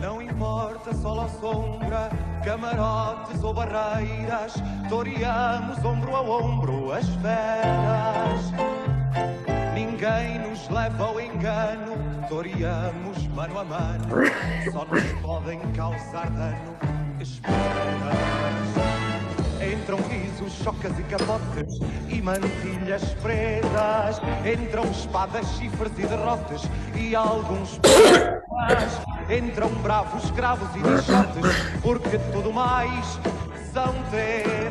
Não importa sol ou sombra, camarotes ou barreiras, toreamos ombro a ombro as feras. Ninguém nos leva ao engano, toreamos mano a mano, só nos podem causar dano. Esperas. Entram risos, chocas e capotes mantilhas pretas. Entram espadas, chifres e derrotes e alguns poetas. Entram bravos, cravos e lixotes, porque tudo mais são tetas.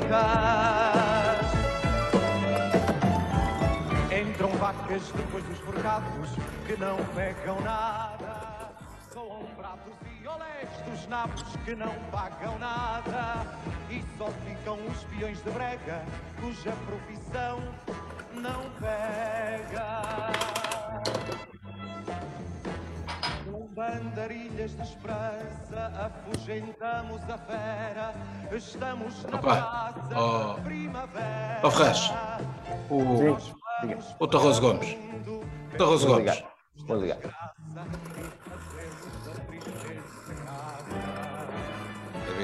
Entram vacas depois dos forcados que não pegam nada. Soam pratos e olés dos nabos que não pagam nada. E só ficam os peões de brega cuja profissão não pega. Com bandarilhas de esperança afugentamos a fera. Estamos na Opa, praça da primavera. Ó Ferraz, o, Sim, o Tarroso Gomes. Tarroso Vou Gomes. ligar. Vou ligar.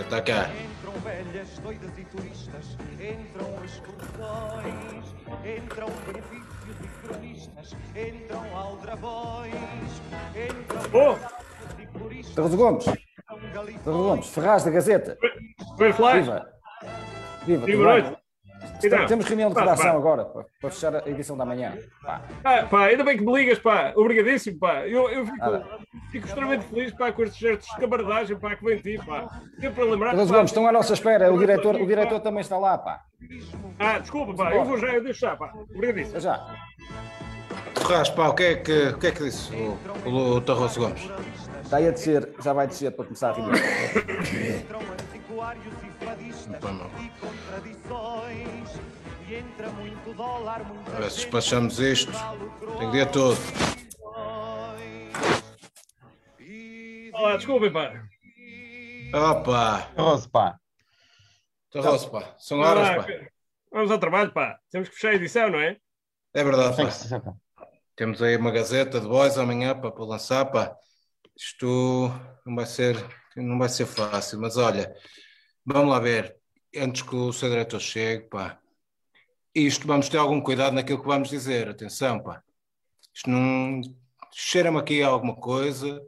Cá. Entram velhas, doidas e turistas, entram excursões, entram benefícios e cronistas, entram aldrabões, entram Oh, e floristas, Tarroso Gomes. Tarroso Gomes. Ferraz da Gazeta. bem flash. Viva. Viva, Então, Temos reunião de pá, redação pá. agora, para, para fechar a edição da manhã. Pá, Ah, pá, ainda bem que me ligas, pá. Obrigadíssimo, pá. Eu, eu fico, Nada. fico extremamente feliz, pá, com estes gestos de camaradagem, pá, que vem de ti, pá. Sempre para lembrar. Pá, Gomes, estão à nossa espera. O diretor, o diretor também está lá, pá. Ah, desculpa, pá. Eu vou já, eu deixo já, pá. Obrigadíssimo. Até já. Ferraz, pá, o que é que, o que, é que disse o, o, o Tarroso Gomes? Está aí a descer, já vai descer para começar a reunião. Entram antiquários e fadistas Não, não. e contradições, e entra muito dólar, muita A ver se despachamos isto. Tem o dia todo. Olá, desculpem, pá. Opa, Tarroso, pá. Tarroso, pá. São horas, pá. Vamos ao trabalho, pá. Temos que fechar a edição, não é? É verdade, pá. Temos aí uma gazeta de boys amanhã pá, para lançar, pá. Isto não vai ser, não vai ser fácil, mas olha, vamos lá ver. Antes que o seu diretor chegue, pá. Isto vamos ter algum cuidado naquilo que vamos dizer. Atenção, pá. Isto não cheira-me aqui a alguma coisa.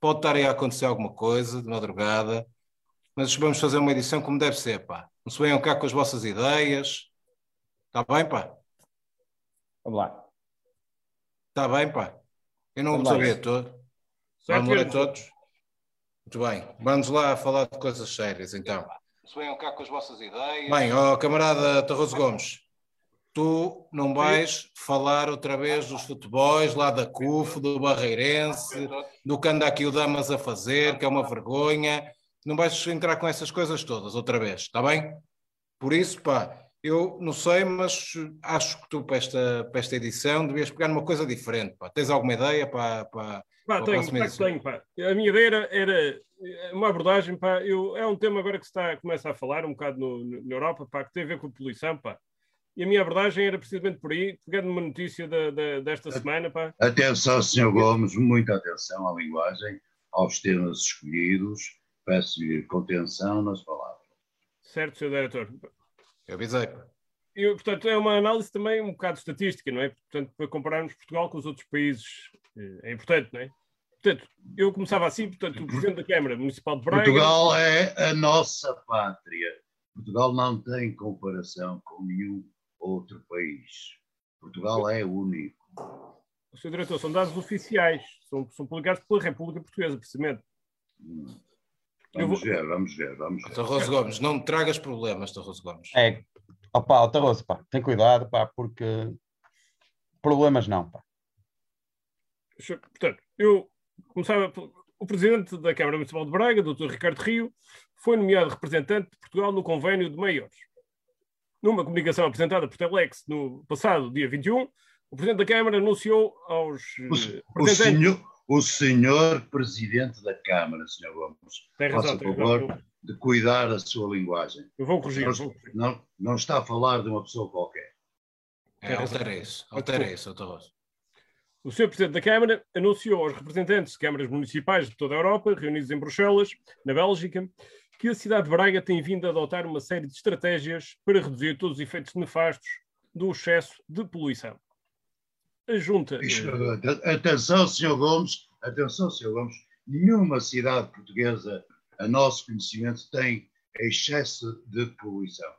Pode estar aí a acontecer alguma coisa de madrugada, mas vamos fazer uma edição como deve ser, pá. Não se venham cá com as vossas ideias. Está bem, pá? Vamos lá. Está bem, pá? Eu não vos lá. ouvia todo. Certo, Vamos Pedro? todos? Muito bem. Vamos lá falar de coisas sérias, então. Venham cá com as vossas ideias. Bem, ó camarada Tarroso Gomes, tu não vais falar outra vez dos futebols lá da CUF, do Barreirense, do que anda aqui o Damas a fazer, que é uma vergonha. Não vais entrar com essas coisas todas outra vez, está bem? Por isso, pá, eu não sei, mas acho que tu para esta, para esta edição devias pegar numa coisa diferente, pá. Tens alguma ideia para... para... Pá, tenho, pá, que tenho, pá. A minha ideia era, era uma abordagem, pá. Eu, é um tema agora que se está, começa a falar um bocado no, no- na Europa, pá, que tem a ver com a poluição, pá. E a minha abordagem era precisamente por aí, pegando uma notícia da, da- desta semana, pá. Atenção, Sr. Gomes, muita atenção à linguagem, aos temas escolhidos. Peço-lhe contenção nas palavras. Certo, Sr. Diretor? Eu avisei. Eu, portanto, é uma análise também um bocado estatística, não é? Portanto, para compararmos Portugal com os outros países, eh, é importante, não é? Portanto, eu começava assim, portanto, o Presidente da Câmara Municipal de Braga... Portugal é a nossa pátria. Portugal não tem comparação com nenhum outro país. Portugal é único. O Sr. Diretor, são dados oficiais, são, são publicados pela República Portuguesa, precisamente. Hum. Vamos vou- ver, vamos ver, vamos ver. Tarroso Gomes, não me tragas problemas, Tarroso Gomes. É, opá, ó, Tarroso, pá, tem cuidado, pá, porque problemas não, pá. Portanto, eu começava. O Presidente da Câmara Municipal de Braga, Dr. Ricardo Rio, foi nomeado representante de Portugal no convênio de maiores. Numa comunicação apresentada por Telex no passado dia 21, o Presidente da Câmara anunciou aos eh, O, o representantes. senhor, o senhor Presidente da Câmara, Sr. Gomes, Tem faça razão, o tem favor razão. de cuidar a sua linguagem. Eu vou corrigir. Não, vou corrigir. não, não está a falar de uma pessoa qualquer. É, altera isso, altera isso, Tarroso. O Sr. Presidente da Câmara anunciou aos representantes de câmaras municipais de toda a Europa, reunidos em Bruxelas, na Bélgica, que a cidade de Braga tem vindo a adotar uma série de estratégias para reduzir todos os efeitos nefastos do excesso de poluição. A Junta. Atenção, Sr. Gomes, atenção, Sr. Gomes, nenhuma cidade portuguesa, a nosso conhecimento, tem excesso de poluição.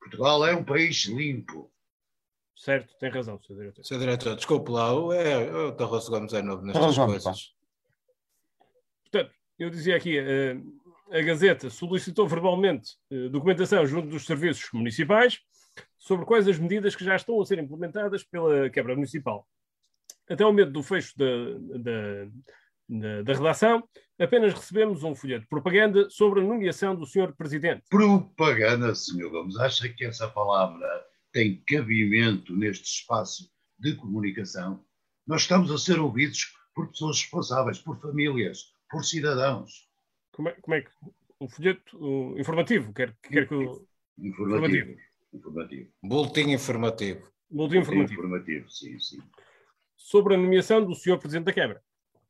Portugal é um país limpo. Certo, tem razão, Sr. Diretor. Sr. Diretor, desculpe lá, o, é, o Tarroso Gomes é novo nestas coisas. Portanto, eu dizia aqui, uh, a Gazeta solicitou verbalmente uh, documentação junto dos serviços municipais sobre quais as medidas que já estão a ser implementadas pela Câmara Municipal. Até o medo do fecho da, da, da, da redação, apenas recebemos um folheto de propaganda sobre a nomeação do Sr. Presidente. Propaganda, Sr. Gomes, acha que essa palavra tem cabimento neste espaço de comunicação? Nós estamos a ser ouvidos por pessoas responsáveis, por famílias, por cidadãos. Como é, como é que. Um folheto um, informativo? Quer, quer que. Informativo. informativo. Informativo. Boletim informativo. Boletim informativo. informativo, sim, sim. Sobre a nomeação do Sr. Presidente da Câmara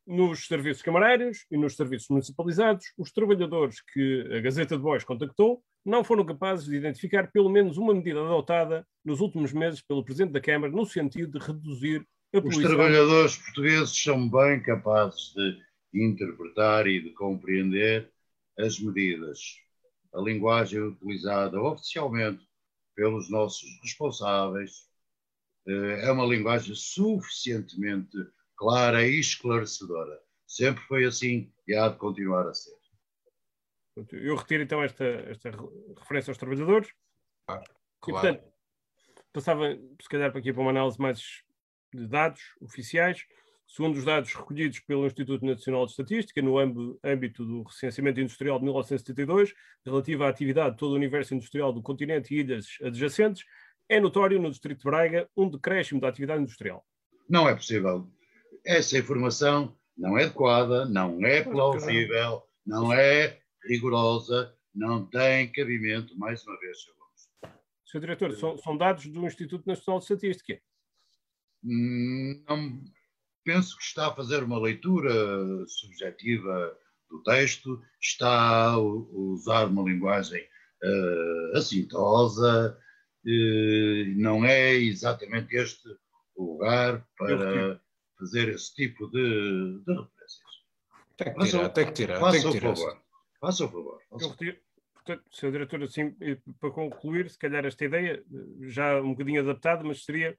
nos serviços camarários e nos serviços municipalizados, os trabalhadores que a Gazeta de Bois contactou não foram capazes de identificar pelo menos uma medida adotada nos últimos meses pelo Presidente da Câmara no sentido de reduzir a poluição. Os trabalhadores portugueses são bem capazes de interpretar e de compreender as medidas. A linguagem utilizada oficialmente pelos nossos responsáveis eh, é uma linguagem suficientemente clara e esclarecedora. Sempre foi assim e há de continuar a ser. Eu retiro então esta, esta referência aos trabalhadores. Claro. E, portanto, passava, se calhar, para aqui para uma análise mais de dados oficiais. Segundo os dados recolhidos pelo Instituto Nacional de Estatística, no âmbito do recenseamento industrial de 1972, relativo à atividade de todo o universo industrial do continente e ilhas adjacentes, é notório no Distrito de Braga um decréscimo da atividade industrial. Não é possível essa informação não é adequada, não é plausível, não é rigorosa, não tem cabimento, mais uma vez, Sr. Gomes. Sr. Diretor, são, são, dados do Instituto Nacional de Estatística? Hum, não, penso que está a fazer uma leitura subjetiva do texto, está a usar uma linguagem uh, assintosa, uh, não é exatamente este o lugar para fazer esse tipo de, de referências. Tem que tirar, tem que tirar. Faça o favor. Faça o favor. Eu retiro. Portanto, Sr. Diretor, assim, para concluir, se calhar esta ideia, já um bocadinho adaptada, mas seria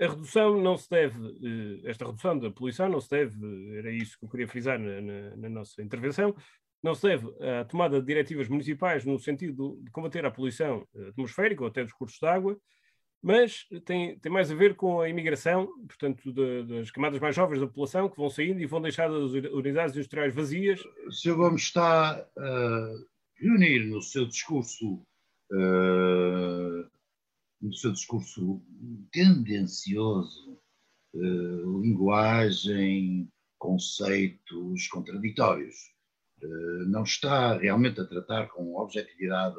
a redução não se deve, eh, esta redução da poluição não se deve, era isso que eu queria frisar na, na, na nossa intervenção, não se deve à tomada de diretivas municipais no sentido de combater a poluição atmosférica ou até dos cursos de água, mas tem, tem mais a ver com a imigração, portanto, de, das camadas mais jovens da população que vão saindo e vão deixar as unidades industriais vazias. O Sr. Gomes está a reunir no seu discurso, uh, no seu discurso tendencioso, uh, linguagem, conceitos contraditórios. Uh, não está realmente a tratar com objetividade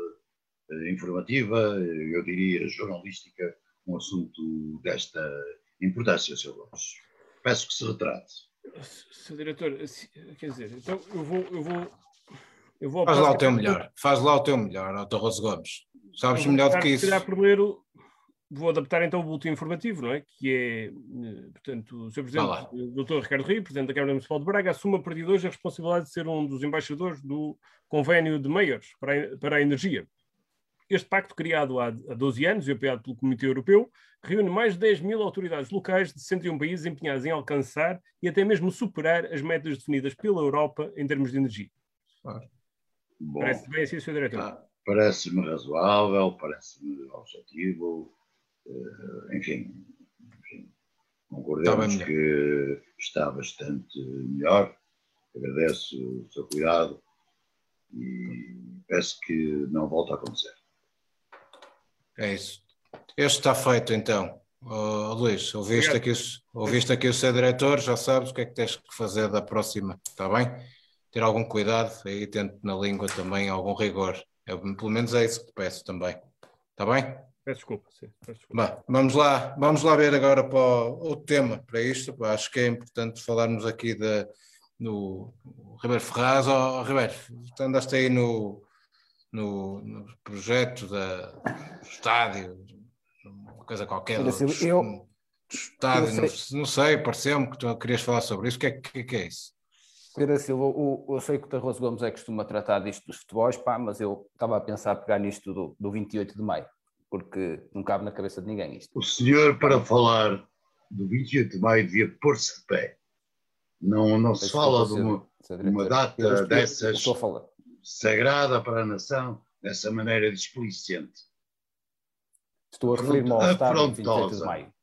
eh, informativa, eu diria jornalística, um assunto desta importância, Sr. Gomes. Peço que se retrate. Sr. Diretor, quer dizer, então eu vou. Eu vou, eu vou Faz lá o teu melhor, faz lá o teu melhor, Dr. Rose Gomes. Sabes melhor do que isso. Se calhar primeiro vou adaptar então o boletim informativo, não é? Que é, eh, portanto, o Sr. Presidente, o Dr. Ricardo Rio, Presidente da Câmara Municipal de Braga, assume a partir de hoje a responsabilidade de ser um dos embaixadores do convênio de meios para a, para a energia. Este pacto, criado há 12 anos e apoiado pelo Comitê Europeu, reúne mais de 10 mil autoridades locais de 61 países empenhadas em alcançar e até mesmo superar as metas definidas pela Europa em termos de energia. Bom, parece bem assim, Sr. Diretor? Ah, parece-me razoável, parece-me objetivo, uh, enfim, enfim, concordemos está que está bastante melhor. Agradeço o seu cuidado e peço que não volte a acontecer. É isso. Este está feito então. Oh, Luís, ouviste aqui, ouviste aqui o seu diretor, já sabes o que é que tens que fazer da próxima, está bem? Ter algum cuidado, aí tento na língua também algum rigor. Eu, pelo menos é isso que te peço também. Está bem? Peço desculpa, sim. Peço desculpa. Bom, vamos lá, vamos lá ver agora para o, o tema para isto. Acho que é importante falarmos aqui de, no Ribeiro Ferraz. Oh, Ribeiro, tu andaste aí no, no, no projeto da, do estádio, uma coisa qualquer. Do, eu, do estádio, eu sei. Não, não, sei, pareceu-me que tu querias falar sobre isso. O que é, que, que é isso? Pedro Silva, o, eu sei que o Tarroso Gomes é que costuma tratar disto dos futebols, pá, mas eu estava a pensar pegar nisto do, do 28 de maio porque não cabe na cabeça de ninguém isto. O senhor, para falar do 28 de maio, devia pôr-se de pé. Não, não se fala de uma, uma data dessas sagrada para a nação, dessa maneira displicente. Estou a referir-me ao estádio 28 de maio.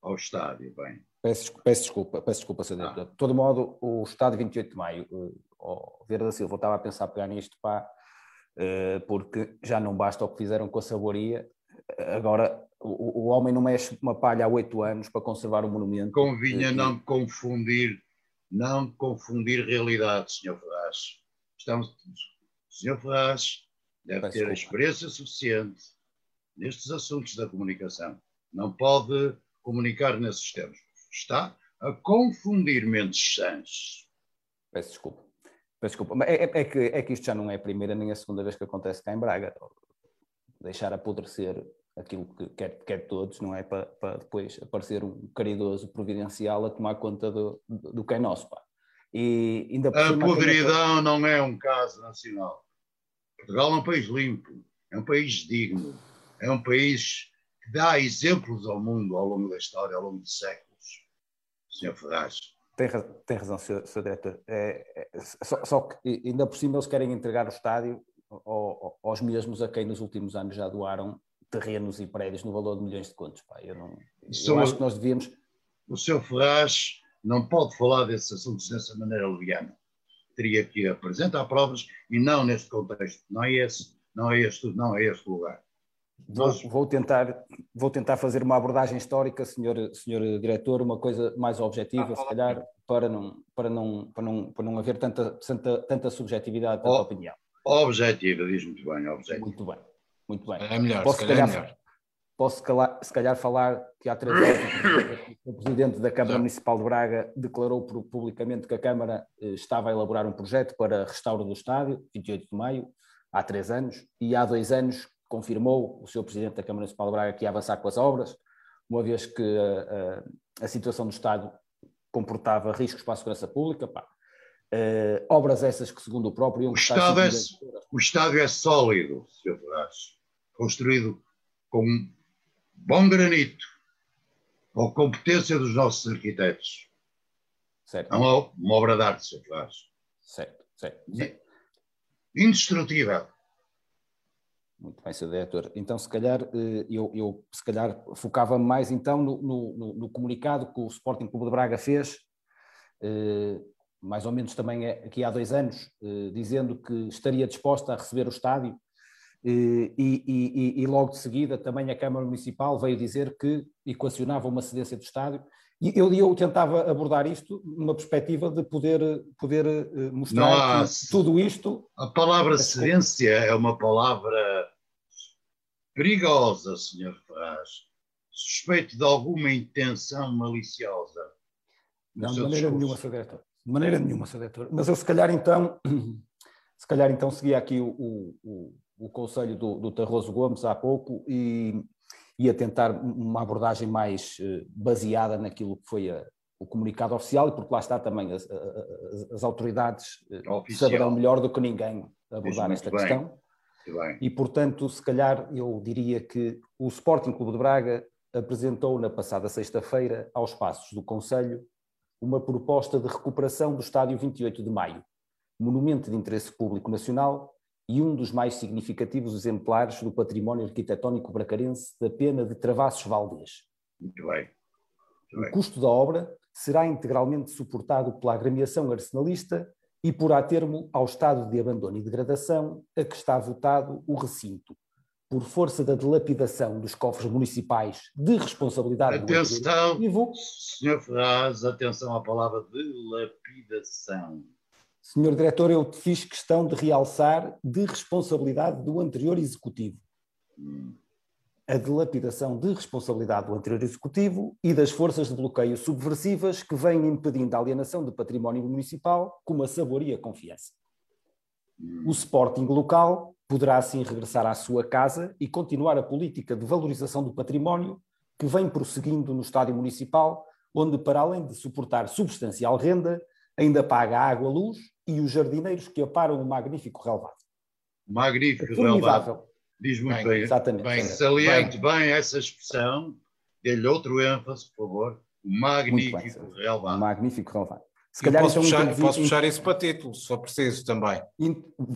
Ao estádio, bem. Peço, peço desculpa, peço desculpa, Sr. Ah. De todo modo, o estádio 28 de maio, o Vera da Silva, estava a pensar pegar nisto, pá, eh, porque já não basta o que fizeram com a Saboria, Agora, o, o homem não mexe uma palha há oito anos para conservar o monumento. Convinha e, não confundir, não confundir realidades, Sr. Ferraz. Estamos, o Sr. Ferraz deve ter a experiência suficiente nestes assuntos da comunicação. Não pode comunicar nesses termos. Está a confundir mentes sãs. Peço desculpa. Peço desculpa. É, é, é, que, é que isto já não é a primeira nem a segunda vez que acontece cá em Braga. Deixar apodrecer aquilo que quer, quer todos, não é? Para, para depois aparecer um caridoso providencial a tomar conta do, do, que é nosso. Pá. E ainda a podridão não é um caso nacional. Portugal é um país limpo, é um país digno, é um país que dá exemplos ao mundo ao longo da história, ao longo de séculos. Senhor Ferraz. Tem, tem razão, Sr. Diretor. É, é, só, só, que ainda por cima eles querem entregar o estádio aos mesmos a quem nos últimos anos já doaram terrenos e prédios no valor de milhões de contos. Pá. Eu, não, eu acho que nós devíamos. O Sr. Ferraz não pode falar desses assuntos dessa maneira leviana. Teria que apresentar provas e não neste contexto. Não é esse, não é este, não é este lugar. Vou, nós... vou, tentar, vou tentar fazer uma abordagem histórica, senhor, senhor diretor, uma coisa mais objetiva, ah, se calhar, para não, para não, para não, para não haver tanta, tanta, tanta subjetividade, tanta oh, opinião. Objetiva, diz muito bem, objetiva. Muito bem. Muito bem. É melhor, posso, se calhar, é melhor. Posso, se calhar, se calhar falar que há três anos o Presidente da Câmara Municipal de Braga declarou publicamente que a Câmara eh, estava a elaborar um projeto para restauro do estádio, 28 de maio, há três anos, e há dois anos confirmou o Sr. Presidente da Câmara Municipal de Braga que ia avançar com as obras, uma vez que a, eh, a, situação do estádio comportava riscos para a segurança pública. Uh, obras essas que, segundo o próprio... O estádio, é, o estádio é sólido, Sr. Ferraz construído com bom granito, com competência dos nossos arquitetos. Certo. Não é uma obra de arte, se faz. Certo, certo, certo. Indestrutível. Muito bem, Sr. Diretor. Então, se calhar, eh, eu, eu se calhar focava mais então no, no, no, comunicado que o Sporting Clube de Braga fez, eh, mais ou menos também aqui há dois anos, eh, dizendo que estaria disposta a receber o estádio e, e, e, logo de seguida também a Câmara Municipal veio dizer que equacionava uma cedência do estádio. E eu, eu tentava abordar isto numa perspectiva de poder, poder eh, mostrar tudo isto. A palavra cedência é uma palavra perigosa, Sr. Ferraz. Suspeito de alguma intenção maliciosa. Não, de maneira discurso. nenhuma, Sr. Diretor. De maneira nenhuma, Sr. Diretor. Mas eu, se calhar, então, se calhar, então, seguia aqui o, o o conselho do, do Tarroso Gomes há pouco e ia tentar uma abordagem mais eh, baseada naquilo que foi a, o comunicado oficial, e porque lá está também as, as, as autoridades eh, Oficial. saberão melhor do que ninguém abordar esta bem. questão. E, portanto, se calhar eu diria que o Sporting Clube de Braga apresentou na passada sexta-feira aos passos do Conselho uma proposta de recuperação do estádio 28 de Maio, monumento de interesse público nacional e um dos mais significativos exemplares do património arquitetónico bracarense da pena de Travassos Valdez. Muito bem. Muito bem. O custo da obra será integralmente suportado pela agremiação arsenalista e porá termo ao estado de abandono e degradação a que está votado o recinto, por força da dilapidação dos cofres municipais de responsabilidade atenção, do Senhor Ferraz, atenção à palavra dilapidação. Senhor Diretor, eu fiz questão de realçar de responsabilidade do anterior Executivo. A dilapidação de responsabilidade do anterior executivo e das forças de bloqueio subversivas que vêm impedindo a alienação de património municipal com uma saboria confiança. O Sporting local poderá assim regressar à sua casa e continuar a política de valorização do património que vem prosseguindo no estádio municipal, onde, para além de suportar substancial renda, ainda paga água, luz e os jardineiros que aparam o magnífico relevado. Magnífico relevado. Diz muito bem. bem. Exatamente. Bem, saliente bem. bem essa expressão. Dê-lhe outro ênfase, por favor. O magnífico relevado. magnífico relevado. Se calhar posso, então, puxar, posso puxar isso para título, se for preciso também.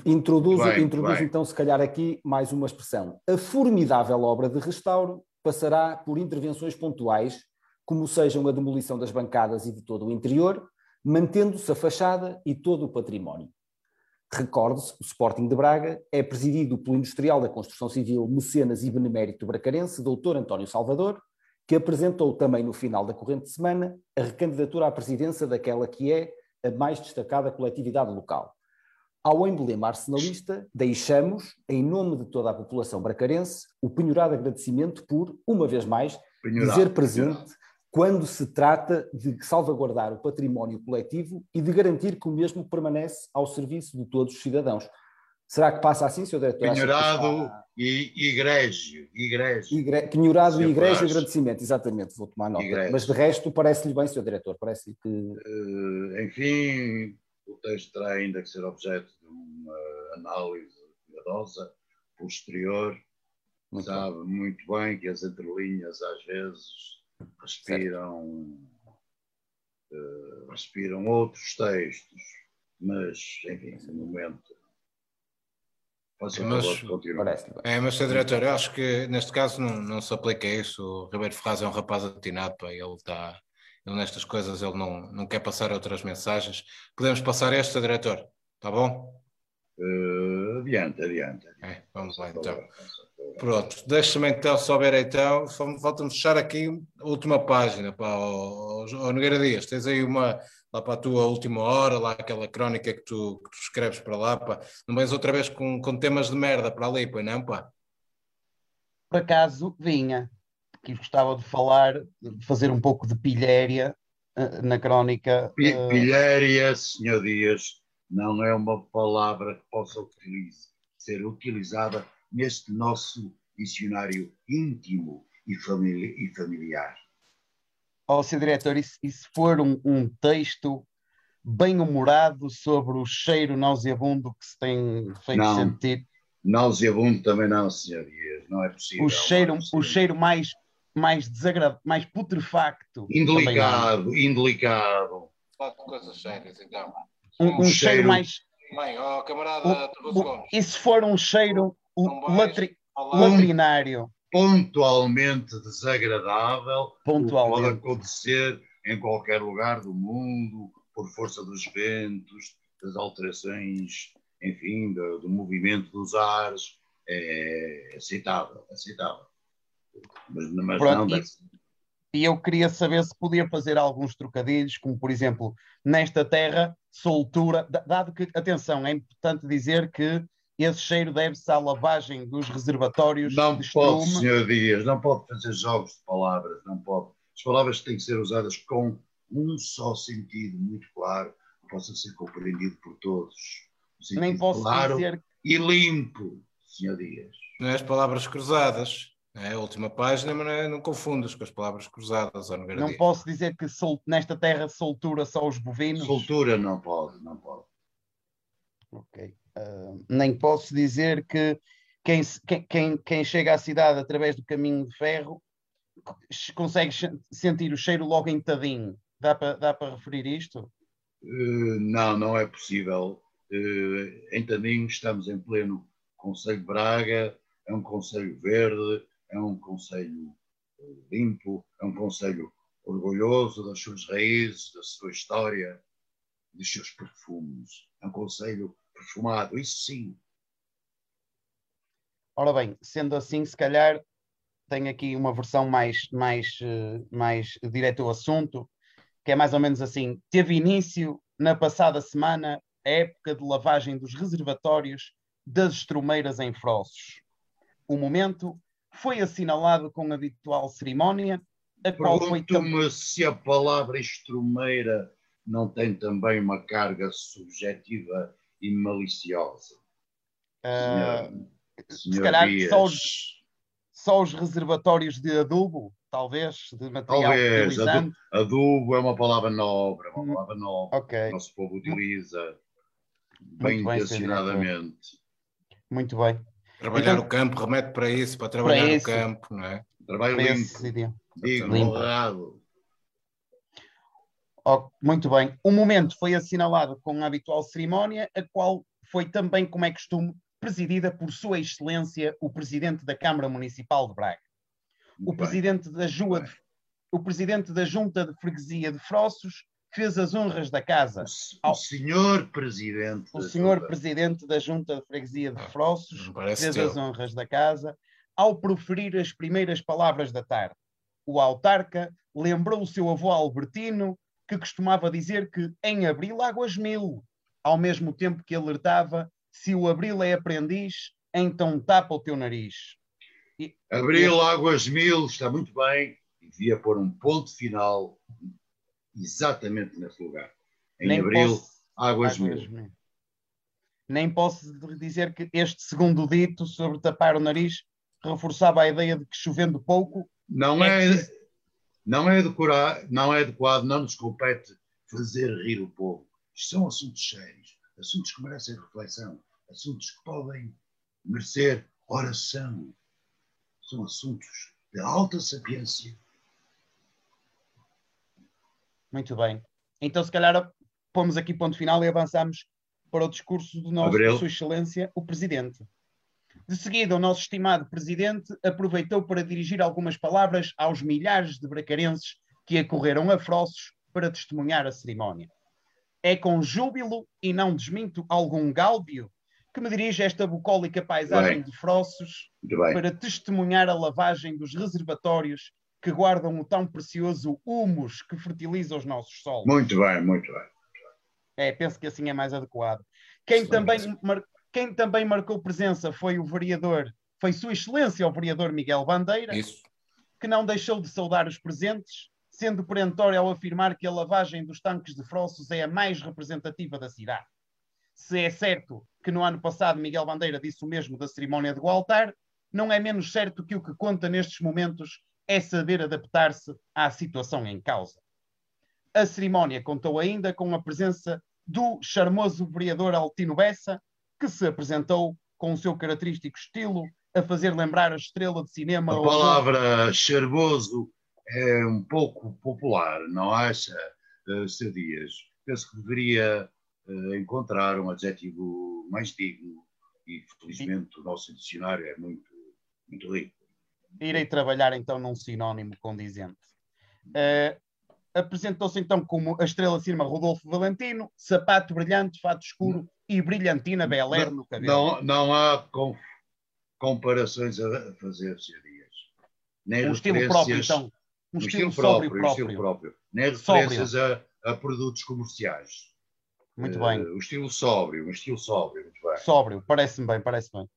Introduz, bem, introduz bem. então, se calhar, aqui mais uma expressão. A formidável obra de restauro passará por intervenções pontuais, como sejam a demolição das bancadas e de todo o interior, mantendo-se a fachada e todo o património. Recorde-se, o Sporting de Braga é presidido pelo industrial da construção civil, mecenas e benemérito bracarense, Dr. António Salvador, que apresentou também no final da corrente semana a recandidatura à presidência daquela que é a mais destacada coletividade local. Ao emblema arsenalista, deixamos, em nome de toda a população bracarense, o penhorado agradecimento por, uma vez mais, penhorado, dizer presente penhorado. Quando se trata de salvaguardar o património coletivo e de garantir que o mesmo permanece ao serviço de todos os cidadãos. Será que passa assim, Sr. Diretor? Penhorado e igrégio. igrégio. Igre... Penhorado e igrégio agradecimento, exatamente, vou tomar nota. Mas de resto parece-lhe bem, Sr. Diretor, parece que... Uh, enfim, o texto terá ainda que ser objeto de uma análise cuidadosa, posterior. Muito Sabe bem. muito bem que as entrelinhas às vezes respiram, uh, respiram outros textos, mas, enfim, no momento mas, é, mas, Sr. Diretor, eu acho que neste caso não, não se aplica isso. O Ribeiro Ferraz é um rapaz atinado, pá, ele está. Ele nestas coisas ele não, não quer passar outras mensagens. Podemos passar esta, diretor? Está bom? Uh, adiante, adiante. É, vamos lá então. Pronto, deixa-me então, se houver então, falta-me fechar aqui a última página para o, o Nogueira Dias. Tens aí uma, lá para a tua última hora, lá aquela crónica que tu, que tu escreves para lá, pá. Não vens outra vez com, com temas de merda para ali, pois não, pá? Por acaso vinha, que gostava de falar, de fazer um pouco de pilhéria uh, na crónica. Uh... Pilhéria, senhor Dias, não é uma palavra que possa utilize, ser utilizada neste nosso dicionário íntimo e, famili e familiar ao ser diretor, e se, e se for um, um, texto bem humorado sobre o cheiro nauseabundo que se tem feito não, sentir? Nauseabundo também não, senhorias, não é possível. O cheiro, é o cheiro mais, mais desagradável, mais putrefacto. Indelicado, indelicado. Fala de coisas sérias, então. Um, um, um cheiro, cheiro, mais. Bem, ó, oh, camarada o, E se for um cheiro latri, latrinário? pontualmente desagradável, pontualmente. pode acontecer em qualquer lugar do mundo, por força dos ventos, das alterações, enfim, do, do movimento dos ares, é aceitável, aceitável. Mas, mas Pronto, não deve e eu queria saber se podia fazer alguns trocadilhos, como por exemplo, nesta terra, soltura, dado que, atenção, é importante dizer que esse cheiro deve-se à lavagem dos reservatórios não de pode, senhor Dias, não pode fazer jogos de palavras, não pode. As palavras têm que ser usadas com um só sentido muito claro, que possa ser compreendido por todos. Um Nem posso claro dizer... E limpo, senhor Dias. Não é as palavras cruzadas. É a última página, mas não, é, não confundas com as palavras cruzadas. Não, não posso dizer que sol, nesta terra soltura só os bovinos? Soltura não pode, não pode. Ok. Uh, nem posso dizer que quem, quem, quem chega à cidade através do caminho de ferro consegue sentir o cheiro logo em Tadim. Dá para dá referir isto? Uh, não, não é possível. Uh, em Tadim estamos em pleno Conselho de Braga, é um Conselho verde, é um Conselho limpo, é um Conselho orgulhoso das suas raízes, da sua história, dos seus perfumes. É um Conselho perfumado, isso sim. Ora bem, sendo assim, se calhar tenho aqui uma versão mais, mais, eh, mais direto ao assunto, que é mais ou menos assim: teve início na passada semana a época de lavagem dos reservatórios das estrumeiras em Frossos. O momento foi assinalado com a habitual cerimónia, a qual foi Pergunto-me se a palavra estrumeira não tem também uma carga subjetiva e maliciosa. Ah, Senhor- se senhor calhar Dias, só os, só os reservatórios de adubo, talvez, de material Talvez, fertilizante. adubo é uma palavra nobre, é uma palavra nobre. Ok, O nosso povo utiliza bem bem, intencionadamente. muito bem. Trabalhar Então- no campo remete para isso, para trabalhar no isso. campo, não é? Trabalho Para limpo, digo, Limpo. honrado. Oh, muito bem. O momento foi assinalado com a habitual cerimónia, a qual foi também, como é costume, presidida por Sua Excelência, o Presidente da Câmara Municipal de Braga. O presidente, da Jua o presidente da Junta de Freguesia de Frossos fez as honras da casa. O O senhor presidente. O da senhor Junta- presidente da Junta de Freguesia de Frossos Não parece fez teu. as honras da casa ao proferir as primeiras palavras da tarde. O autarca lembrou o seu avô Albertino, que costumava dizer que em abril águas mil, ao mesmo tempo que alertava se o abril é aprendiz, então tapa o teu nariz. Abril Águas Mil está muito bem e devia pôr um ponto final exatamente nesse lugar. Em Nem Abril, posso- Águas, águas Mil. mil. Nem posso dizer que este segundo dito sobre tapar o nariz reforçava a ideia de que chovendo pouco Não É é, preciso- não é adequado, não é adequado, não nos compete fazer rir o povo. Isto são assuntos sérios, assuntos que merecem reflexão, assuntos que podem merecer oração. São assuntos de alta sapiência. Muito bem. Então, se calhar, pomos aqui ponto final e avançamos para o discurso do nosso, Abreu. Sua Excelência, o Presidente. De seguida, o nosso estimado Presidente aproveitou para dirigir algumas palavras aos milhares de bracarenses que acorreram a Frossos para testemunhar a cerimónia. É com júbilo e não desminto algum gáudio que me dirige esta bucólica paisagem de Frossos para testemunhar a lavagem dos reservatórios que guardam o tão precioso humus que fertiliza os nossos solos. Muito bem, muito bem. É, penso que assim é mais adequado. Quem também, mar- quem também marcou presença foi o vereador, foi Sua Excelência o vereador Miguel Bandeira, Isso. que não deixou de saudar os presentes, sendo perentório ao afirmar que a lavagem dos tanques de Frossos é a mais representativa da cidade. Se é certo que no ano passado Miguel Bandeira disse o mesmo da cerimónia do altar, não é menos certo que o que conta nestes momentos é saber adaptar-se à situação em causa. A cerimónia contou ainda com a presença do charmoso vereador Altino Bessa, que se apresentou com o seu característico estilo a fazer lembrar a estrela de cinema A palavra charmoso é um pouco popular, não acha, uh, Sr. Dias? Penso que deveria uh, encontrar um adjetivo mais digno e, felizmente, o nosso dicionário é muito, muito rico. irei trabalhar então num sinónimo condizente. Eh, Apresentou-se então como a estrela de cinema Rodolfo Valentino, sapato brilhante, fato escuro e brilhantina Bel Air no cabelo. Não, não há com- comparações a fazer, Sr. Dias. Nem um estilo próprio, então. Um, um estilo, estilo sóbrio próprio, um próprio. estilo próprio. Nem referências a, a produtos comerciais. Muito Eh, bem. O estilo sóbrio, um estilo sóbrio, muito bem. Sóbrio, parece-me bem, parece bem.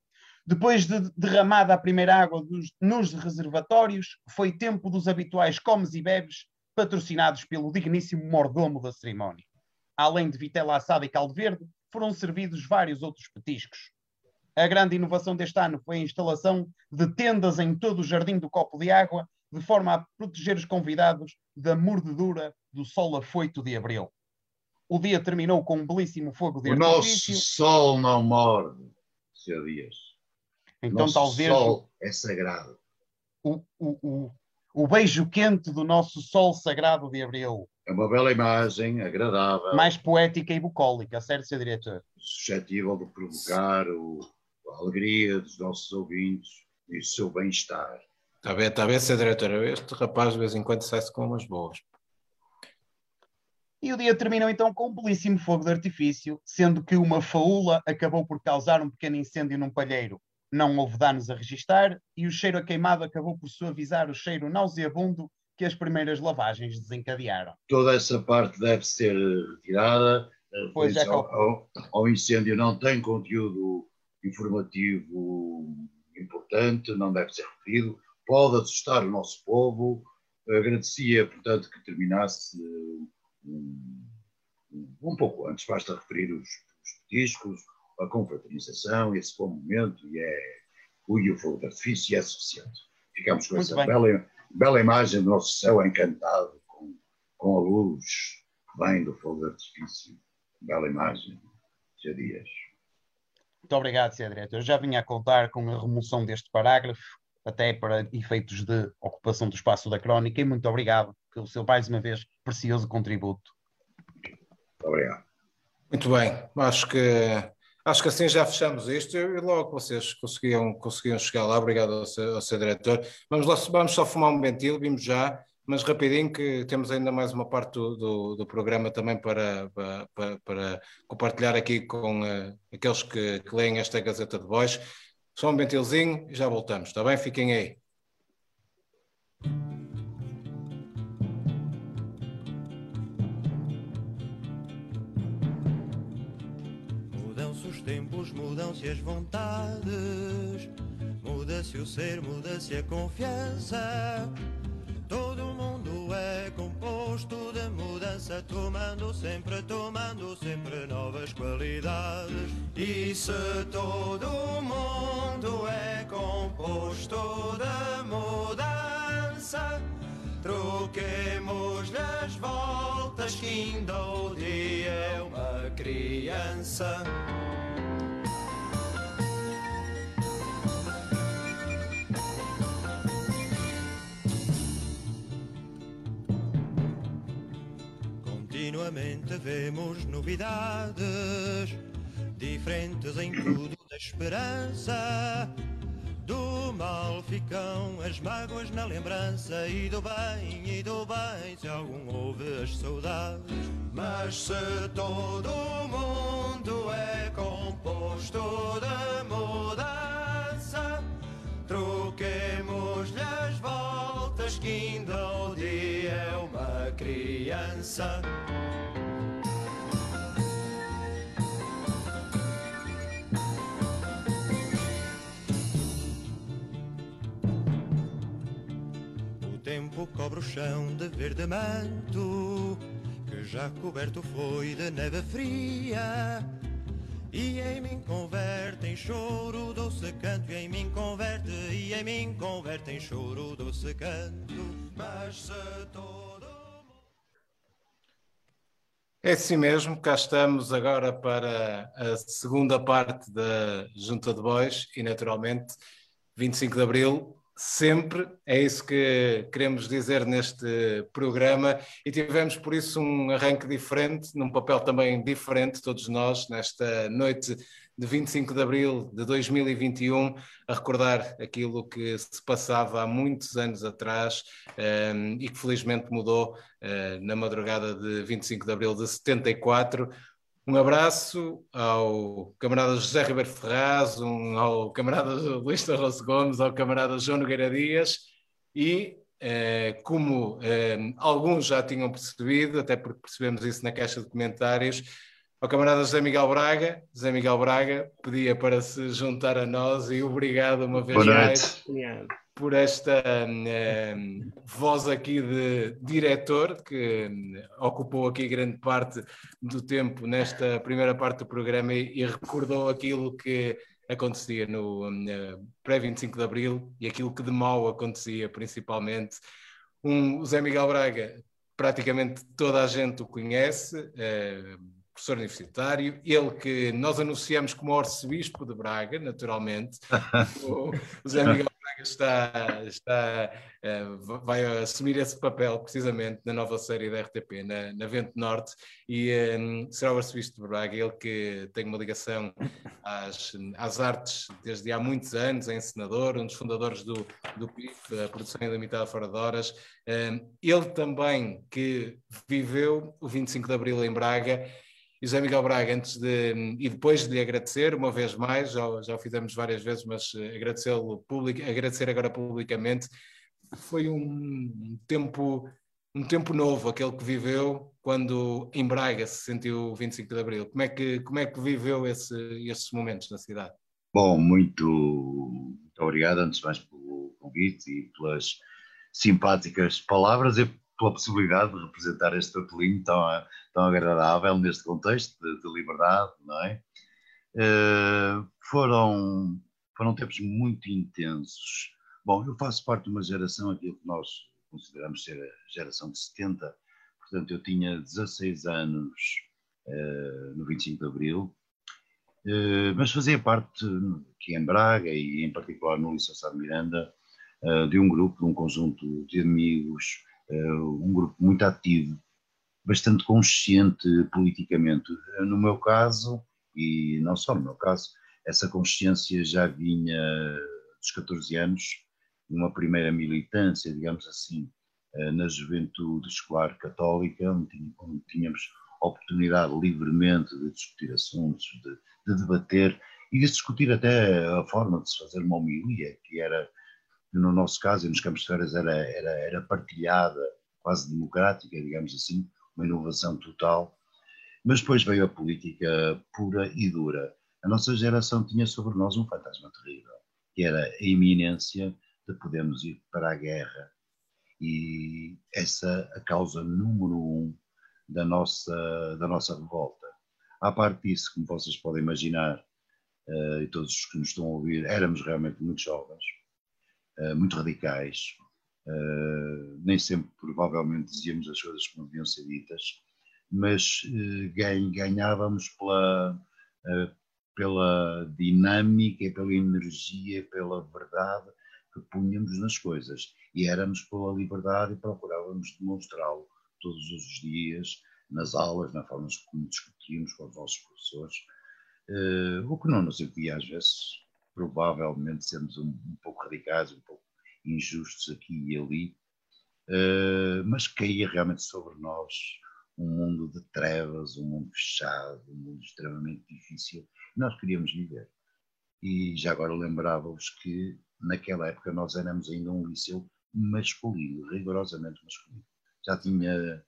Depois de derramada a primeira água dos- nos reservatórios, foi tempo dos habituais comes e bebes, patrocinados pelo digníssimo mordomo da cerimónia. Além de vitela assada e caldo verde, foram servidos vários outros petiscos. A grande inovação deste ano foi a instalação de tendas em todo o jardim do copo de água, de forma a proteger os convidados da mordedura do sol afoito de abril. O dia terminou com um belíssimo fogo de O nosso artifício. sol não morde, Sr. Dias. Então nosso talvez sol é sagrado. o, o, o, o beijo quente do nosso sol sagrado de abril. É uma bela imagem, agradável, Mais poética e bucólica, certo, Sr. Diretor? suscetível de provocar o- a alegria dos nossos ouvintes e o seu bem-estar. Está bem, está bem, Sr. Diretor. Este rapaz de vez em quando sai-se com umas boas. E o dia terminou então com um belíssimo fogo de artifício, sendo que uma faúla acabou por causar um pequeno incêndio num palheiro. Não houve danos a registar e o cheiro a queimado acabou por suavizar o cheiro nauseabundo que as primeiras lavagens desencadearam. Toda essa parte deve ser retirada. A Pois é, referência ao, ao- ao incêndio não tem conteúdo informativo importante, não deve ser referido, pode assustar o nosso povo. Agradecia, portanto, que terminasse um, um pouco antes, basta referir os, os discos, a confraternização, esse bom momento, e é o fogo de artifício, e é suficiente. Ficamos com Muito essa bela, bela imagem do nosso céu encantado, com, com a luz que vem do fogo de artifício. Bela imagem, Sr. Dias. Muito obrigado, Sr. Diretor. Eu já vinha a contar com a remoção deste parágrafo, até para efeitos de ocupação do espaço da crónica, e muito obrigado pelo seu, mais uma vez, precioso contributo. Muito obrigado. Muito bem, acho que acho que assim já fechamos isto e logo vocês conseguiam, conseguiam chegar lá. Obrigado ao seu, ao seu diretor. Vamos, lá, vamos só fumar um ventil, vimos já, mas rapidinho que temos ainda mais uma parte do, do, do programa também para, para, para, compartilhar aqui com uh, aqueles que, que leem esta Gazeta de Voz. Só um ventilzinho e já voltamos, está bem? Fiquem aí. Tempos mudam-se as vontades, muda-se o ser, muda-se a confiança. Todo mundo é composto de mudança, tomando sempre, tomando sempre novas qualidades. E se todo mundo é composto de mudança, troquemos as voltas que ainda o dia é uma criança. Continuamente vemos novidades, diferentes em tudo da esperança. Do mal ficam as mágoas na lembrança e do bem, e do bem, se algum ouve as saudades. Mas se todo mundo é composto de mudança, troquemos-lhe as voltas que ainda o dia é uma criança. tempo cobre o chão de verde manto, que já coberto foi de neve fria. E em mim converte em choro doce canto, e em mim converte, e em mim converte em choro doce canto. Mas se todo. É assim mesmo, cá estamos agora para a segunda parte da Junta de Bois e, naturalmente, 25 de Abril, sempre, é isso que queremos dizer neste programa e tivemos por isso um arranque diferente, num papel também diferente, todos nós, nesta noite de 25 de abril de 2021, a recordar aquilo que se passava há muitos anos atrás um, ehm, e que felizmente mudou uh, na madrugada de 25 de abril de 74. Um abraço ao camarada José Ribeiro Ferraz, um, ao camarada Luís Tarroso Gomes, ao camarada João Nogueira Dias e, eh, como eh, alguns já tinham percebido, até porque percebemos isso na caixa de comentários, ao camarada José Miguel Braga, José Miguel Braga pedia para se juntar a nós e obrigado uma vez mais por esta um, voz aqui de diretor, que um, ocupou aqui grande parte do tempo nesta primeira parte do programa e, e recordou aquilo que acontecia no um, pré-25 de Abril e aquilo que de mal acontecia, principalmente. Um, o Zé Miguel Braga, praticamente toda a gente o conhece, uh, professor universitário, ele que nós anunciamos como arcebispo de Braga, naturalmente. o, o Zé Miguel está, está, uh, vai assumir esse papel precisamente na nova série da RTP, na, na Vento Norte, e um, eh, será o arcebispo de Braga, ele que tem uma ligação às, às artes desde há muitos anos, é encenador, um dos fundadores do, do PIF, a Produção Ilimitada Fora de Horas. Um, ele também que viveu o 25 de Abril em Braga, e José Miguel Braga, antes de, e depois de lhe agradecer, uma vez mais, já, já o fizemos várias vezes, mas eh, agradecê-lo agradecer agora publicamente, foi um tempo, um tempo novo, aquele que viveu quando em Braga se sentiu o 25 de Abril. Como é que, como é que viveu esse, esses momentos na cidade? Bom, muito, muito Muito obrigado, antes de mais, pelo convite e pelas simpáticas palavras e pela possibilidade de representar este papelinho tão, tão agradável neste contexto de, de liberdade, não é? Uh, foram, foram tempos muito intensos. Bom, eu faço parte de uma geração, aquilo que nós consideramos ser a geração de 70, portanto, eu tinha 16 anos uh, no 25 de Abril, uh, mas fazia parte aqui em Braga e, em particular, no de Miranda, de um grupo, de um conjunto de amigos um grupo muito ativo, bastante consciente politicamente. No meu caso, e não só no meu caso, essa consciência já vinha dos 14 anos, uma primeira militância, digamos assim, eh, na juventude escolar católica, onde tínhamos oportunidade livremente de discutir assuntos, de, de debater e de discutir até a forma de se fazer uma homilia, que era no nosso caso, e nos campos de férias, era, era, era partilhada, quase democrática, digamos assim, uma inovação total. Mas depois veio a política pura e dura. A nossa geração tinha sobre nós um fantasma terrível, que era a iminência de podermos ir para a guerra. E essa a causa número um da nossa, da nossa revolta. À parte disso, como vocês podem imaginar, uh, e todos os que nos estão a ouvir, éramos realmente muito jovens, eh, muito radicais, uh, nem sempre provavelmente dizíamos as coisas como deviam ser ditas, mas uh, ganhávamos pela, pela dinâmica, pela energia, pela verdade que punhamos nas coisas. E éramos pela liberdade e procurávamos demonstrá-lo todos os dias, nas aulas, na forma como discutíamos com os nossos professores, uh, o que não nos impedia às vezes provavelmente sermos um, um pouco radicais, um pouco injustos aqui e ali, uh, mas caía realmente sobre nós um mundo de trevas, um mundo fechado, um mundo extremamente difícil. Nós queríamos viver. E já agora lembrava-vos que naquela época nós éramos ainda um liceu masculino, rigorosamente masculino. Já tinha,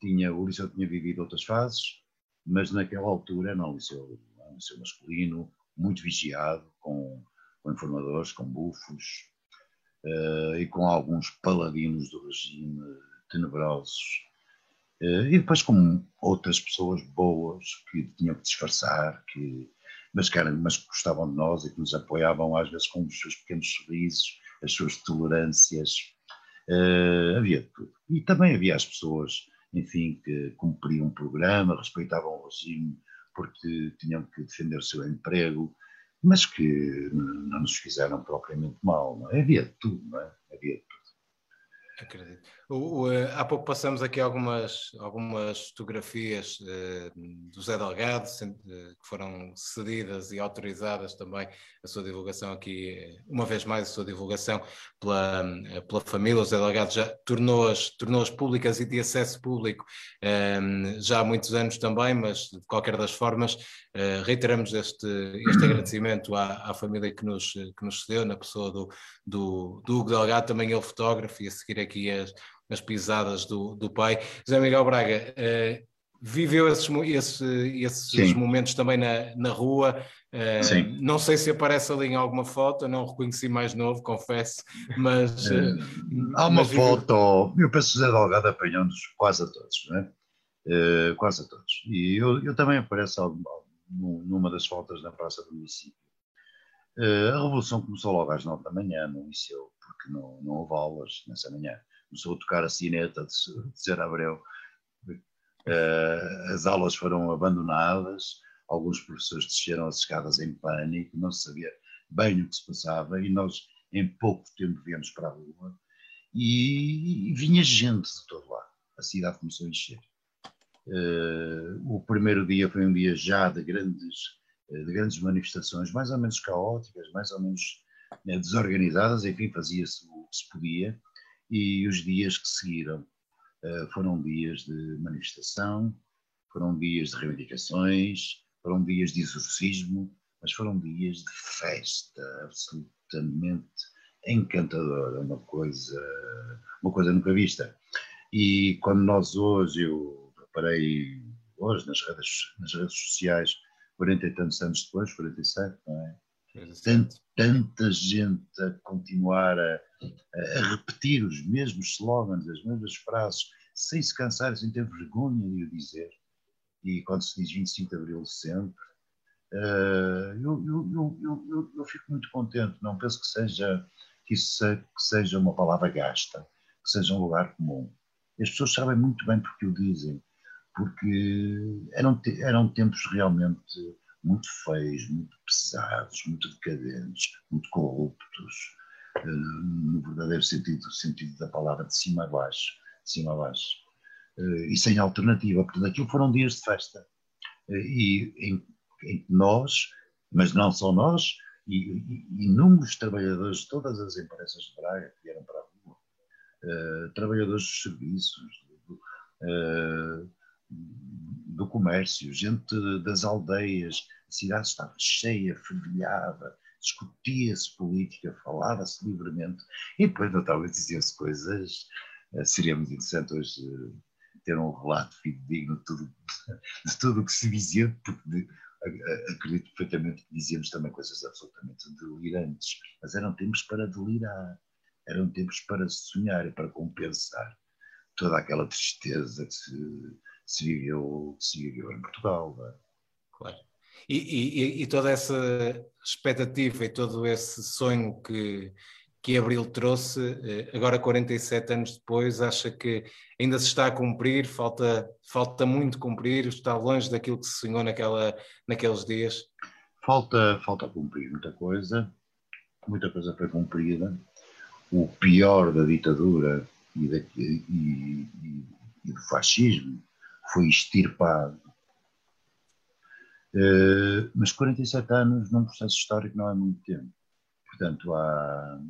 tinha o liceu tinha vivido outras fases, mas naquela altura era um liceu, um liceu masculino, muito vigiado, com, com informadores, com bufos e com alguns paladinos do regime tenebrosos. Uh, e depois com outras pessoas boas que tinham que disfarçar, que, mas, que eram, mas que gostavam de nós e que nos apoiavam às vezes com os seus pequenos sorrisos, as suas tolerâncias. Uh, havia tudo. E também havia as pessoas, enfim, que cumpriam o programa, respeitavam o regime, porque tinham que defender o seu emprego, mas que não nos fizeram propriamente mal. Não é? Havia tudo, não é? Havia tudo. Acredito. O, o, eh, há pouco passamos aqui algumas, algumas fotografias uh, do Zé Delgado, uh, que foram cedidas e autorizadas também a sua divulgação aqui, uma vez mais a sua divulgação pela, pela família. O Zé Delgado já tornou-as tornou -as públicas e de acesso público já há muitos anos também, mas de qualquer das formas uh, reiteramos este, este agradecimento à, à, família que nos, que nos cedeu, na pessoa do, do, do Hugo Delgado, também ele fotógrafo, e a seguir aqui as as pisadas do, do pai. José Miguel Braga, uh, viveu esses, esses, esses momentos também na, na rua. Uh, Sim. Não sei se aparece ali em alguma foto, não reconheci mais novo, confesso, mas. Uh, Há uma mas foto, eu penso que José Delgado apanhou-nos quase a todos, não é? Uh, quase a todos. E eu, eu também apareço numa das fotos na Praça do Município. a Revolução começou logo às nove da manhã no liceu, porque não, não houve aulas nessa manhã começou a tocar a sineta de, de Ser Abreu. Uh, as aulas foram abandonadas, alguns professores desceram as escadas em pânico, não se sabia bem o que se passava e nós em pouco tempo viemos para a rua e, e vinha gente de todo lado. A cidade começou a encher. Uh, o primeiro dia foi um dia já de grandes, de grandes manifestações, mais ou menos caóticas, mais ou menos né, desorganizadas, enfim, fazia-se o que se podia e os dias que seguiram uh, foram dias de manifestação, foram dias de reivindicações, foram dias de exorcismo, mas foram dias de festa absolutamente encantadora, uma coisa, uma coisa nunca vista. E quando nós hoje, eu reparei hoje nas redes, nas redes sociais, 40 e tantos anos depois, 47, não é? Tant, tanta gente a continuar a, a, repetir os mesmos slogans, as mesmas frases, sem se cansar, sem ter vergonha de o dizer. E quando se diz 25 de Abril sempre, uh, eu, eu, eu, eu, fico muito contente. Não penso que seja que isso seja, que seja uma palavra gasta, que seja um lugar comum. As pessoas sabem muito bem porque o dizem, porque eram, eram tempos realmente muito feios, muito pesados, muito decadentes, muito corruptos, eh, no verdadeiro sentido, sentido da palavra, de cima a baixo, de cima a baixo. Eh, e sem alternativa. Portanto, aquilo foram dias de festa. Eh, e em, em nós, mas não só nós, e, e inúmeros trabalhadores de todas as empresas de Braga que vieram para a rua, uh, trabalhadores dos serviços, uh, do comércio, gente das aldeias, a cidade estava cheia, fervilhada, discutia-se política, falava-se livremente, e depois, naturalmente, diziam-se coisas. Uh, seria muito interessante hoje ter um relato fidedigno de tudo, de tudo o que se dizia, porque acredito perfeitamente que dizíamos também coisas absolutamente delirantes, mas eram tempos para delirar, eram tempos para sonhar e para compensar toda aquela tristeza que se, se, viveu, que se viveu em Portugal. É? Claro. E, e, e, toda essa expectativa e todo esse sonho que, que Abril trouxe, eh, agora 47 anos depois, acha que ainda se está a cumprir, falta, falta muito cumprir, está longe daquilo que se sonhou naquela, naqueles dias? Falta, falta cumprir muita coisa, muita coisa foi cumprida. O pior da ditadura e, da, e, e, e do fascismo foi extirpado. Uh, mas 47 anos num processo histórico não é muito tempo. Portanto, há,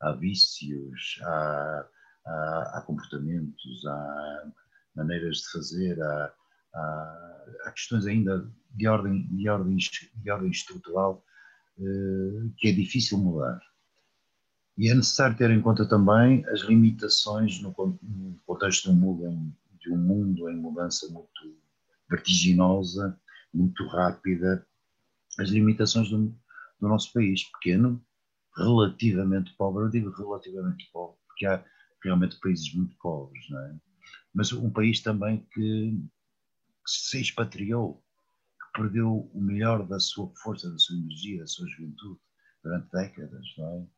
há vícios, há, há, há, comportamentos, há maneiras de fazer, há, há, questões ainda de ordem, de ordem, de ordem estrutural eh, que é difícil mudar. E é necessário ter em conta também as limitações no, no contexto de um, mundo em, de um mundo em mudança muito vertiginosa, muito rápida, as limitações do, do nosso país pequeno, relativamente pobre. Eu digo relativamente pobre, porque há realmente países muito pobres, não é? Mas um país também que, que se expatriou, que perdeu o melhor da sua força, da sua energia, da sua juventude durante décadas, não é?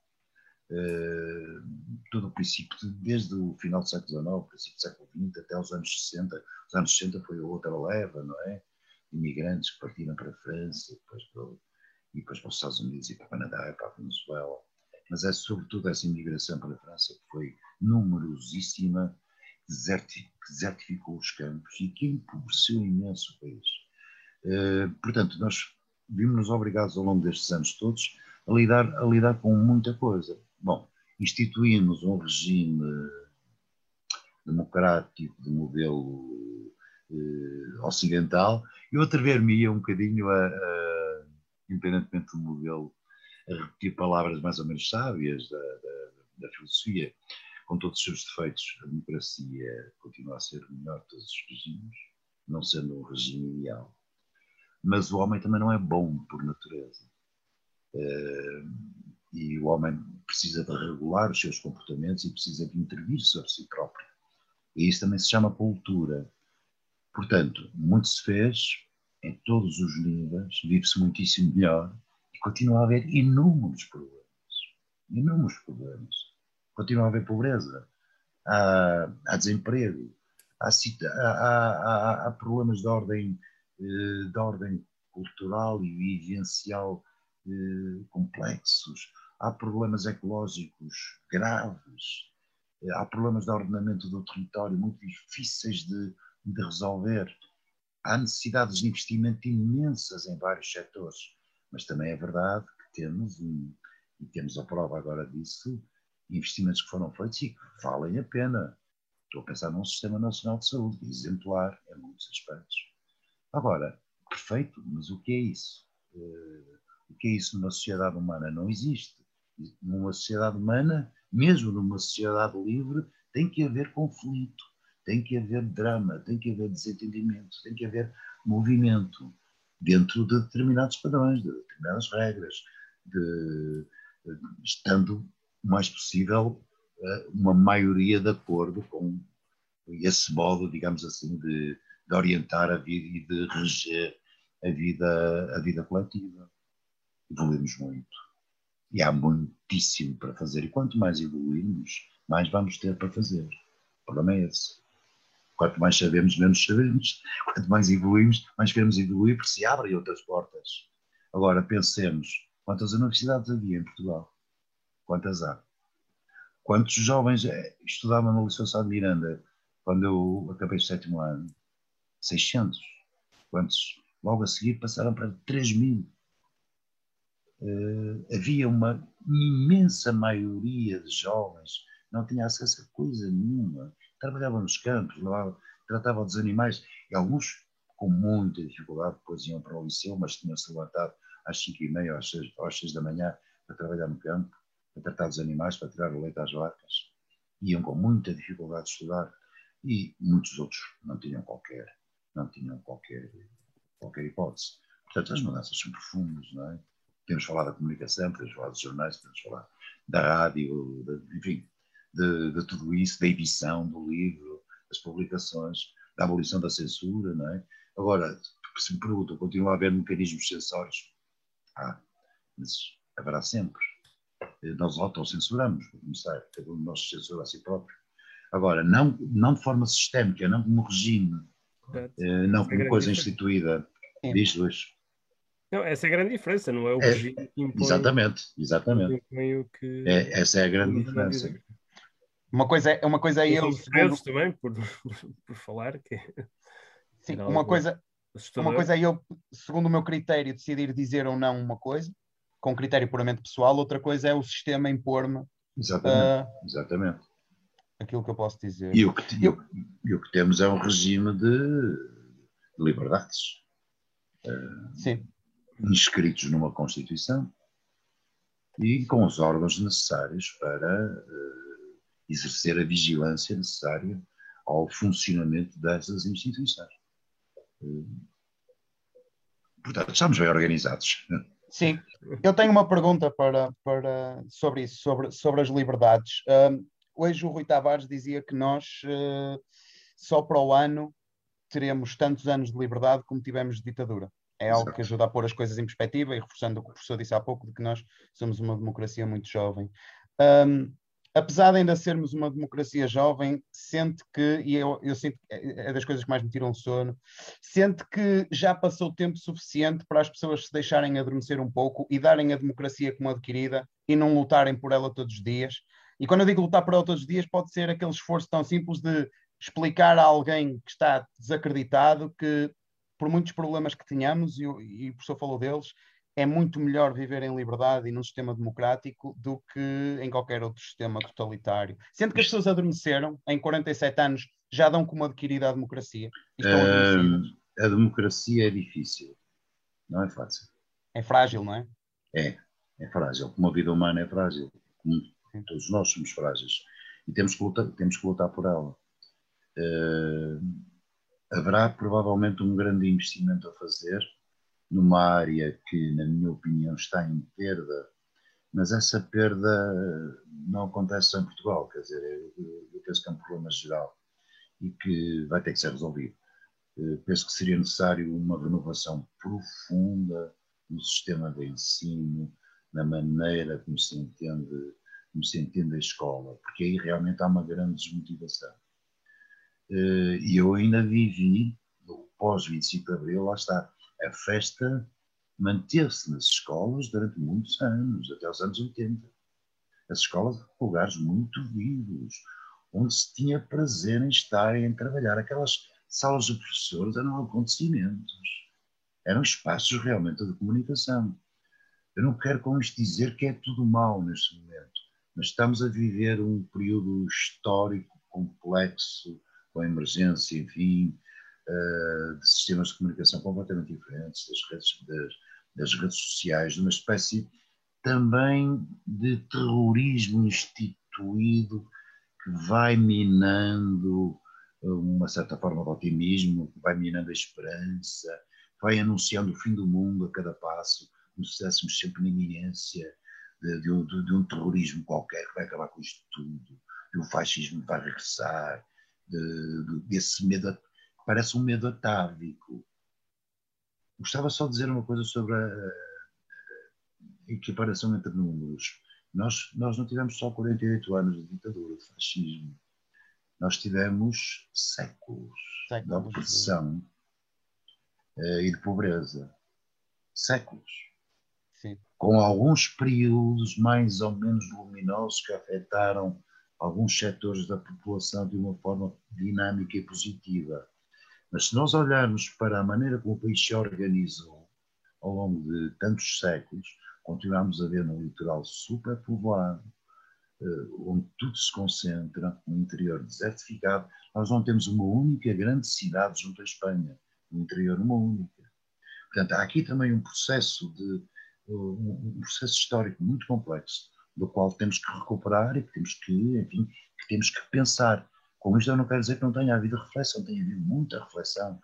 Uh, todo o princípio, desde o final do século XIX, princípio do século XX, até os anos 60. Os anos 60 foi a outra leva, não é? Imigrantes que partiram para a França, depois para, e depois para os Estados Unidos e para o Canadá e para a Venezuela. Mas é sobretudo essa imigração para a França que foi numerosíssima, que desertificou os campos e que empobreceu imenso o país. Uh, portanto, nós vimos-nos obrigados ao longo destes anos todos a lidar, a lidar com muita coisa. Bom, instituímos um regime democrático de modelo uh, ocidental, eu atrever-me-ia um bocadinho a, a independentemente do modelo, a repetir palavras mais ou menos sábias da, da, da filosofia, com todos os seus defeitos, a democracia continua a ser o melhor de todos os regimes, não sendo um regime ideal. Mas o homem também não é bom por natureza. Uh, e o homem precisa de regular os seus comportamentos e precisa de intervir sobre si próprio. E isso também se chama cultura. Portanto, muito se fez, em todos os níveis, vive-se muitíssimo melhor e continua a haver inúmeros problemas. Inúmeros problemas. Continua a haver pobreza, há, há desemprego, há, há, há, problemas de ordem, eh, de ordem cultural e vivencial eh, complexos, há problemas ecológicos graves, eh, há problemas de ordenamento do território muito difíceis de, de resolver há necessidades de investimento imensas em vários setores, mas também é verdade que temos, um, e temos a prova agora disso, investimentos que foram feitos e que valem a pena. Estou a pensar num Sistema Nacional de Saúde exemplar em muitos aspectos. Agora, perfeito, mas o que é isso? Uh, o que é isso numa sociedade humana? Não existe. Numa sociedade humana, mesmo numa sociedade livre, tem que haver conflito tem que haver drama, tem que haver desentendimento, tem que haver movimento dentro de determinados padrões, de determinadas regras. de, estando o mais possível uma maioria de acordo com esse modo, digamos assim, de, de orientar a vida e de reger a vida, a vida coletiva. Evoluímos muito. E há muitíssimo para fazer. E quanto mais evoluirmos, mais vamos ter para fazer. O problema é esse. Quanto mais sabemos, menos sabemos. Quanto mais evoluímos, mais queremos evoluir, porque se abrem outras portas. Agora, pensemos, quantas universidades havia em Portugal? Quantas há? Quantos jovens eh, estudavam Sá de Miranda quando eu acabei o sétimo ano? 600. Quantos logo a seguir passaram para 3 mil? Uh, havia uma imensa maioria de jovens não tinha acesso a coisa nenhuma. Trabalhavam nos campos, tratavam dos animais, e alguns com muita dificuldade, depois iam para o liceu, mas tinham-se levantado às 5 e meia, às 6, às 6 da manhã, para trabalhar no campo, para tratar dos animais, para tirar o leite às vacas. Iam com muita dificuldade de estudar. E muitos outros não tinham qualquer, não tinham qualquer, qualquer hipótese. Portanto, as mudanças são profundas, não é? Podemos falar da comunicação, podemos falar dos jornais, podemos falar da rádio, de, enfim, de, de, tudo isso, da edição do livro, das publicações, da abolição da censura, não é? Agora, se me perguntam, continua a haver mecanismos censórios? Ah, mas haverá sempre. Nós autocensuramos, para começar, cada um de nós censura a si próprio. Agora, não, não de forma sistémica, não como regime, eh, não como é coisa instituída. É. Diz, Luís. Não, essa é a grande diferença, não é o é, regime que impõe. Exatamente, exatamente. Que... É, essa é a grande diferença. Uma coisa é, uma coisa é ele. Segundo... também, por, por falar. Que... Sim, uma coisa, uma coisa é eu, segundo o meu critério, decidir dizer ou não uma coisa, com critério puramente pessoal, outra coisa é o sistema impor-me. Exatamente, uh, exatamente. Aquilo que eu posso dizer. E o que, eu... e o que temos é um regime de, de liberdades. Uh, Sim. Inscritos numa Constituição e com os órgãos necessários para uh, exercer a vigilância necessária ao funcionamento dessas instituições. Portanto, estamos bem organizados. Sim, eu tenho uma pergunta para, para, sobre isso, sobre, sobre as liberdades. hoje o Rui Tavares dizia que nós uh, só para o ano teremos tantos anos de liberdade como tivemos de ditadura. É algo que ajuda a pôr as coisas em perspectiva e reforçando o que o professor disse há pouco, de que nós somos uma democracia muito jovem. Um, apesar de ainda sermos uma democracia jovem, sente que, e eu, eu sinto é, é das coisas que mais me tiram sono, sente que já passou tempo suficiente para as pessoas se deixarem adormecer um pouco e darem a democracia como adquirida e não lutarem por ela todos os dias. E quando eu digo lutar por ela todos os dias, pode ser aquele esforço tão simples de explicar a alguém que está desacreditado que, por muitos problemas que tenhamos, e, e o professor falou deles, é muito melhor viver em liberdade e num sistema democrático do que em qualquer outro sistema totalitário. Sendo que as pessoas adormeceram, em 47 anos já dão como adquirida a democracia. Um, a democracia é difícil, não é fácil. É frágil, não é? É, é frágil. Como a vida humana é frágil. Como todos nós somos frágeis. E temos que lutar, temos que lutar por ela. Uh, haverá provavelmente um grande investimento a fazer numa área que, na minha opinião, está em perda, mas essa perda não acontece só em Portugal, quer dizer, eu, eu penso que é um problema geral e que vai ter que ser resolvido. Eh, penso que seria necessário uma renovação profunda no sistema de ensino, na maneira como se entende, como se entende a escola, porque aí realmente há uma grande desmotivação. Eh, e eu ainda vivi, pós 25 de Abril, lá está, a festa manteve-se nas escolas durante muitos anos, até os anos 80. As escolas lugares muito vivos, onde se tinha prazer em estar e em trabalhar. Aquelas salas de professores eram acontecimentos, eram espaços realmente de comunicação. Eu não quero com isto dizer que é tudo mal neste momento, mas estamos a viver um período histórico complexo, com emergência, enfim, uh, de sistemas de comunicação completamente diferentes, das redes, das, das redes sociais, de uma espécie também de terrorismo instituído que vai minando uma certa forma de otimismo, que vai minando a esperança, vai anunciando o fim do mundo a cada passo, como se estivéssemos sempre na iminência de, de, um, de, um, terrorismo qualquer que vai acabar com isto tudo, de um fascismo vai regressar, desse medo, parece um medo atávico. Gostava só de dizer uma coisa sobre a, a equiparação entre números. Nós, nós não tivemos só 48 anos de ditadura, de fascismo. Nós tivemos séculos, séculos. de opressão uh, e de pobreza. Séculos. Sim. Com alguns períodos mais ou menos luminosos que afetaram alguns setores da população de uma forma dinâmica e positiva. Mas se nós olharmos para a maneira como o país se organizou ao longo de tantos séculos, continuamos a ver no litoral superpovoado, eh, onde tudo se concentra, no interior desertificado. Nós não temos uma única grande cidade junto à Espanha, no interior uma única. Portanto, há aqui também um processo de um processo histórico muito complexo, do qual temos que recuperar e que temos que, enfim, que temos que pensar. Com isto eu não quero dizer que não tenha havido reflexão, tem havido muita reflexão.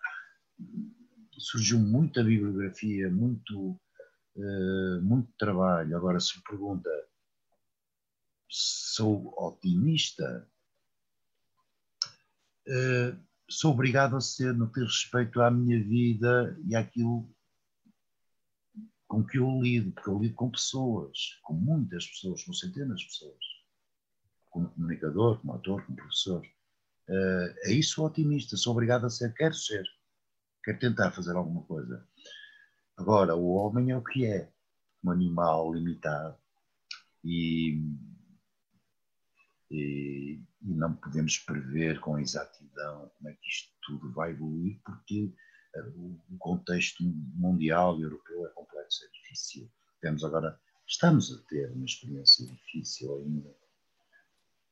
Surgiu muita bibliografia, muito, uh, muito trabalho. Agora, se me pergunta, sou otimista? Uh, sou obrigado a ser no que respeito à minha vida e àquilo com que eu lido, porque eu lido com pessoas, com muitas pessoas, com centenas de pessoas, como comunicador, como ator, como professor. Uh, é isso otimista, sou obrigado a ser, quero ser, quero tentar fazer alguma coisa. Agora, o homem é o que é, um animal limitado e, e, e não podemos prever com exatidão como é que isto tudo vai evoluir, porque o contexto mundial e europeu é complexo, é difícil. Temos agora, estamos a ter uma experiência difícil ainda,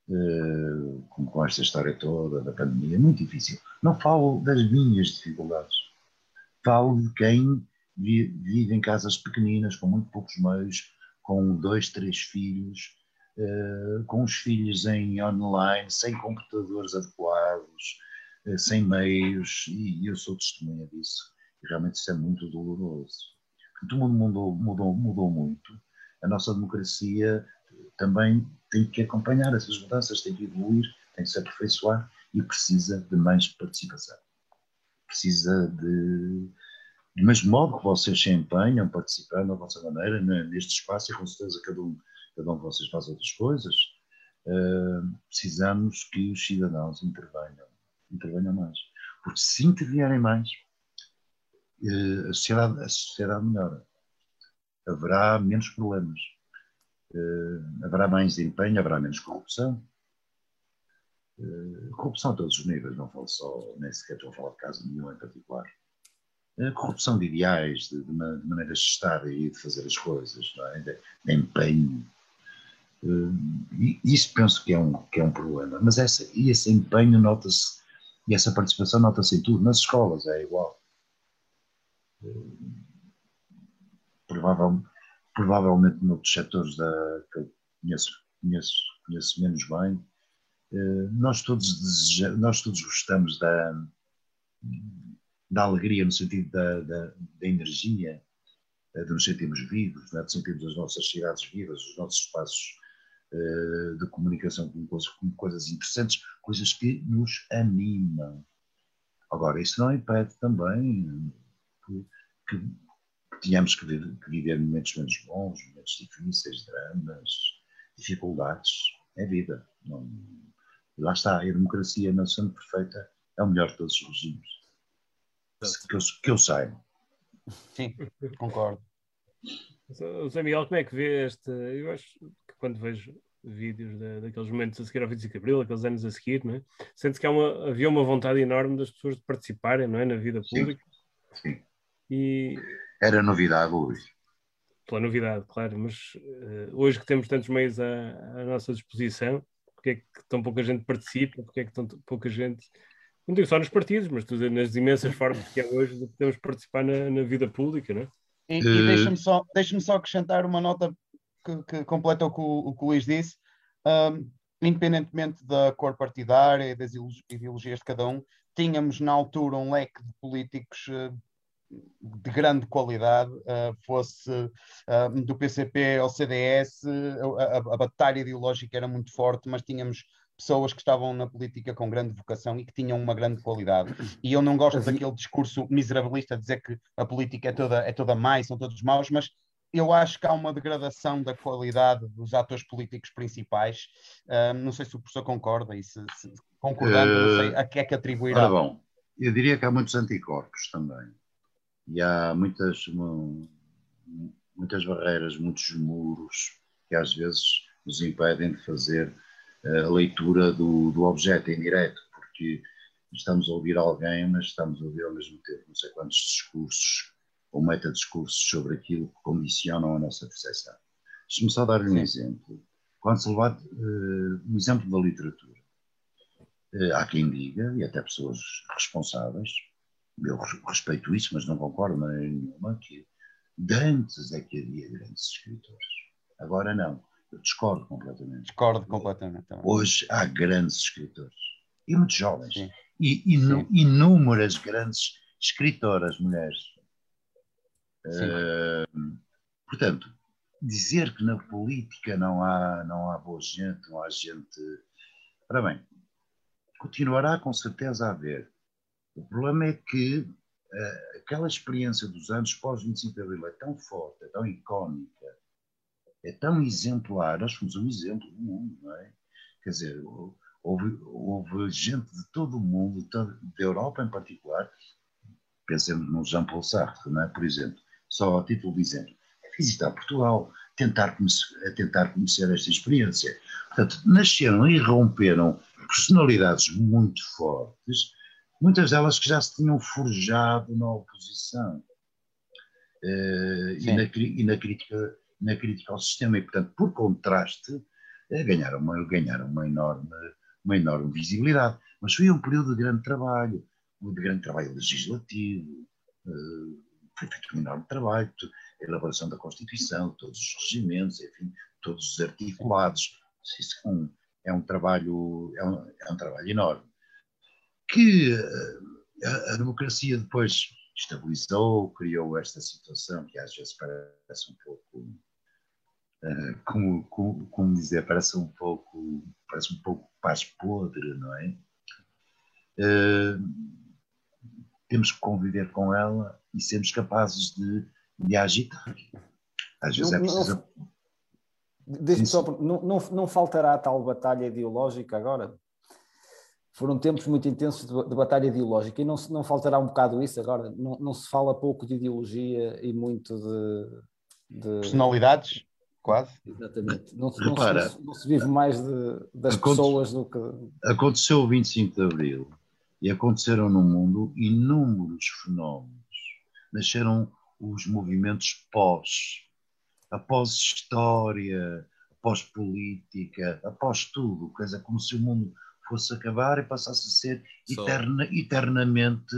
uh, com, esta história toda da pandemia, muito difícil. Não falo das minhas dificuldades, falo de quem vive, em casas pequeninas, com muito poucos meios, com dois, três filhos, uh, com os filhos em online, sem computadores adequados, sem meios, e eu sou testemunha disso. E realmente isso é muito doloroso. Porque o mundo mudou, mudou, mudou muito. A nossa democracia também tem que acompanhar essas mudanças, tem que evoluir, tem que se aperfeiçoar e precisa de mais participação. Precisa de. Do mesmo modo que vocês se empenham participando da vossa maneira neste espaço, e com certeza cada um, cada um de vocês faz outras coisas, uh, precisamos que os cidadãos intervenham intervenham mais. Porque se intervierem mais, eh, a sociedade, a sociedade melhora. Haverá menos problemas. Eh, haverá mais empenho, haverá menos corrupção. Eh, corrupção a todos os níveis, não falo só, nem sequer estou a falar de caso nenhum em particular. corrupção de ideais, de, de, maneiras de estar e de fazer as coisas, é? de, de, empenho. isso penso que é um, que é um problema. Mas essa, esse empenho nota-se e essa participação nota-se em tudo, nas escolas é igual. Provavelmente noutros setores da, que eu conheço, conheço, conheço menos bem, eh, nós todos, deseja, nós todos gostamos da, da alegria no sentido da, da, da energia, eh, de nos sentirmos vivos, é? de sentirmos as nossas cidades vivas, os nossos espaços eh, de comunicação com coisas, com coisas interessantes, coisas que nos animam. Agora, isso não impede também que, que tenhamos que, viver, que viver momentos menos bons, momentos difíceis, dramas, dificuldades. É vida. Não, lá está, a democracia, não sendo perfeita, é o melhor de todos os regimes. Que eu, que eu saiba. Sim, concordo. Zé Miguel, como é que vê este? Eu acho quando vejo vídeos de, daqueles momentos a seguir ao 25 de Abril, aqueles anos a seguir, não é? Sente-se que uma, havia uma vontade enorme das pessoas de participarem, não é? Na vida pública. Sim. Sim. E... Era novidade hoje. Pela novidade, claro, mas uh, hoje que temos tantos meios à, à, nossa disposição, porque é que tão pouca gente participa, porque é que tão pouca gente, não digo só nos partidos, mas nas imensas formas que é hoje de podermos participar na, na vida pública, não é? E, e deixa-me só, deixa só acrescentar uma nota que, que completa o que o, o, que o Luís disse. Um, independentemente da cor partidária e das ideologias de cada um, tínhamos na altura um leque de políticos uh, de grande qualidade, uh, fosse uh, do PCP ao CDS, a, batalha ideológica era muito forte, mas tínhamos pessoas que estavam na política com grande vocação e que tinham uma grande qualidade. E eu não gosto daquele discurso miserabilista de dizer que a política é toda, é toda má e são todos maus, mas eu acho que há uma degradação da qualidade dos atores políticos principais. Uh, não sei se o professor concorda e se, se concordando, uh, não sei a que é que atribuirá. Ora bom, eu diria que há muitos anticorpos também. E há muitas, muitas barreiras, muitos muros que às vezes nos impedem de fazer a leitura do, do objeto em direto, porque estamos a ouvir alguém, mas estamos a ouvir ao mesmo tempo não sei quantos discursos ou metadiscursos sobre aquilo que condicionam a nossa percepção. Deixe-me só dar-lhe um exemplo. Quando se leva uh, um exemplo da literatura, uh, há quem diga, e até pessoas responsáveis, eu respeito isso, mas não concordo de maneira nenhuma, que de antes é que havia grandes escritores. Agora não. Eu discordo completamente. Discordo completamente. Também. Hoje há grandes escritores. E muitos jovens. Sim. E, Sim. inúmeras grandes escritoras mulheres. Uh, portanto, dizer que na política não há, não há boa gente, não há gente. Ora bem, continuará com certeza a haver. O problema é que uh, aquela experiência dos anos pós-25 de Abril é tão forte, é tão icónica, é tão exemplar. Nós fomos um exemplo do mundo, não é? Quer dizer, houve, houve gente de todo o mundo, da Europa em particular, pensemos no Jean-Paul Sartre, não é? por exemplo, só a título de exemplo, visitar Portugal, tentar conhecer, tentar conhecer esta experiência. Portanto, nasceram e romperam personalidades muito fortes, muitas delas que já se tinham forjado na oposição uh, e, na, e, na, crítica, na crítica ao sistema. E, portanto, por contraste, uh, ganharam, uma, ganharam uma, enorme, uma enorme visibilidade. Mas foi um período de grande trabalho, de grande trabalho legislativo, uh, foi um enorme trabalho, a elaboração da Constituição, todos os regimentos, enfim, todos os articulados. Isso é um, é um trabalho, é um, é um trabalho enorme. Que eh, a, a, democracia depois estabilizou, criou esta situação que às vezes parece um pouco, uh, como, como, como, dizer, parece um pouco, parece um pouco paz podre, não é? Uh, temos que conviver com ela e sermos capazes de, de agitar. Às vezes não, é preciso. Não, só, não, não, não faltará tal batalha ideológica agora? Foram tempos muito intensos de, de, batalha ideológica e não, não faltará um bocado isso agora? Não, não se fala pouco de ideologia e muito de. de... Personalidades? Quase. Exatamente. Não, Repara, se, não, se, vive mais de, das pessoas do que. Aconteceu o 25 de Abril e aconteceram no mundo inúmeros fenómenos. Nasceram os movimentos pós, após história, após política, após tudo, quer dizer, como se o mundo fosse acabar e passasse a ser eterna, eternamente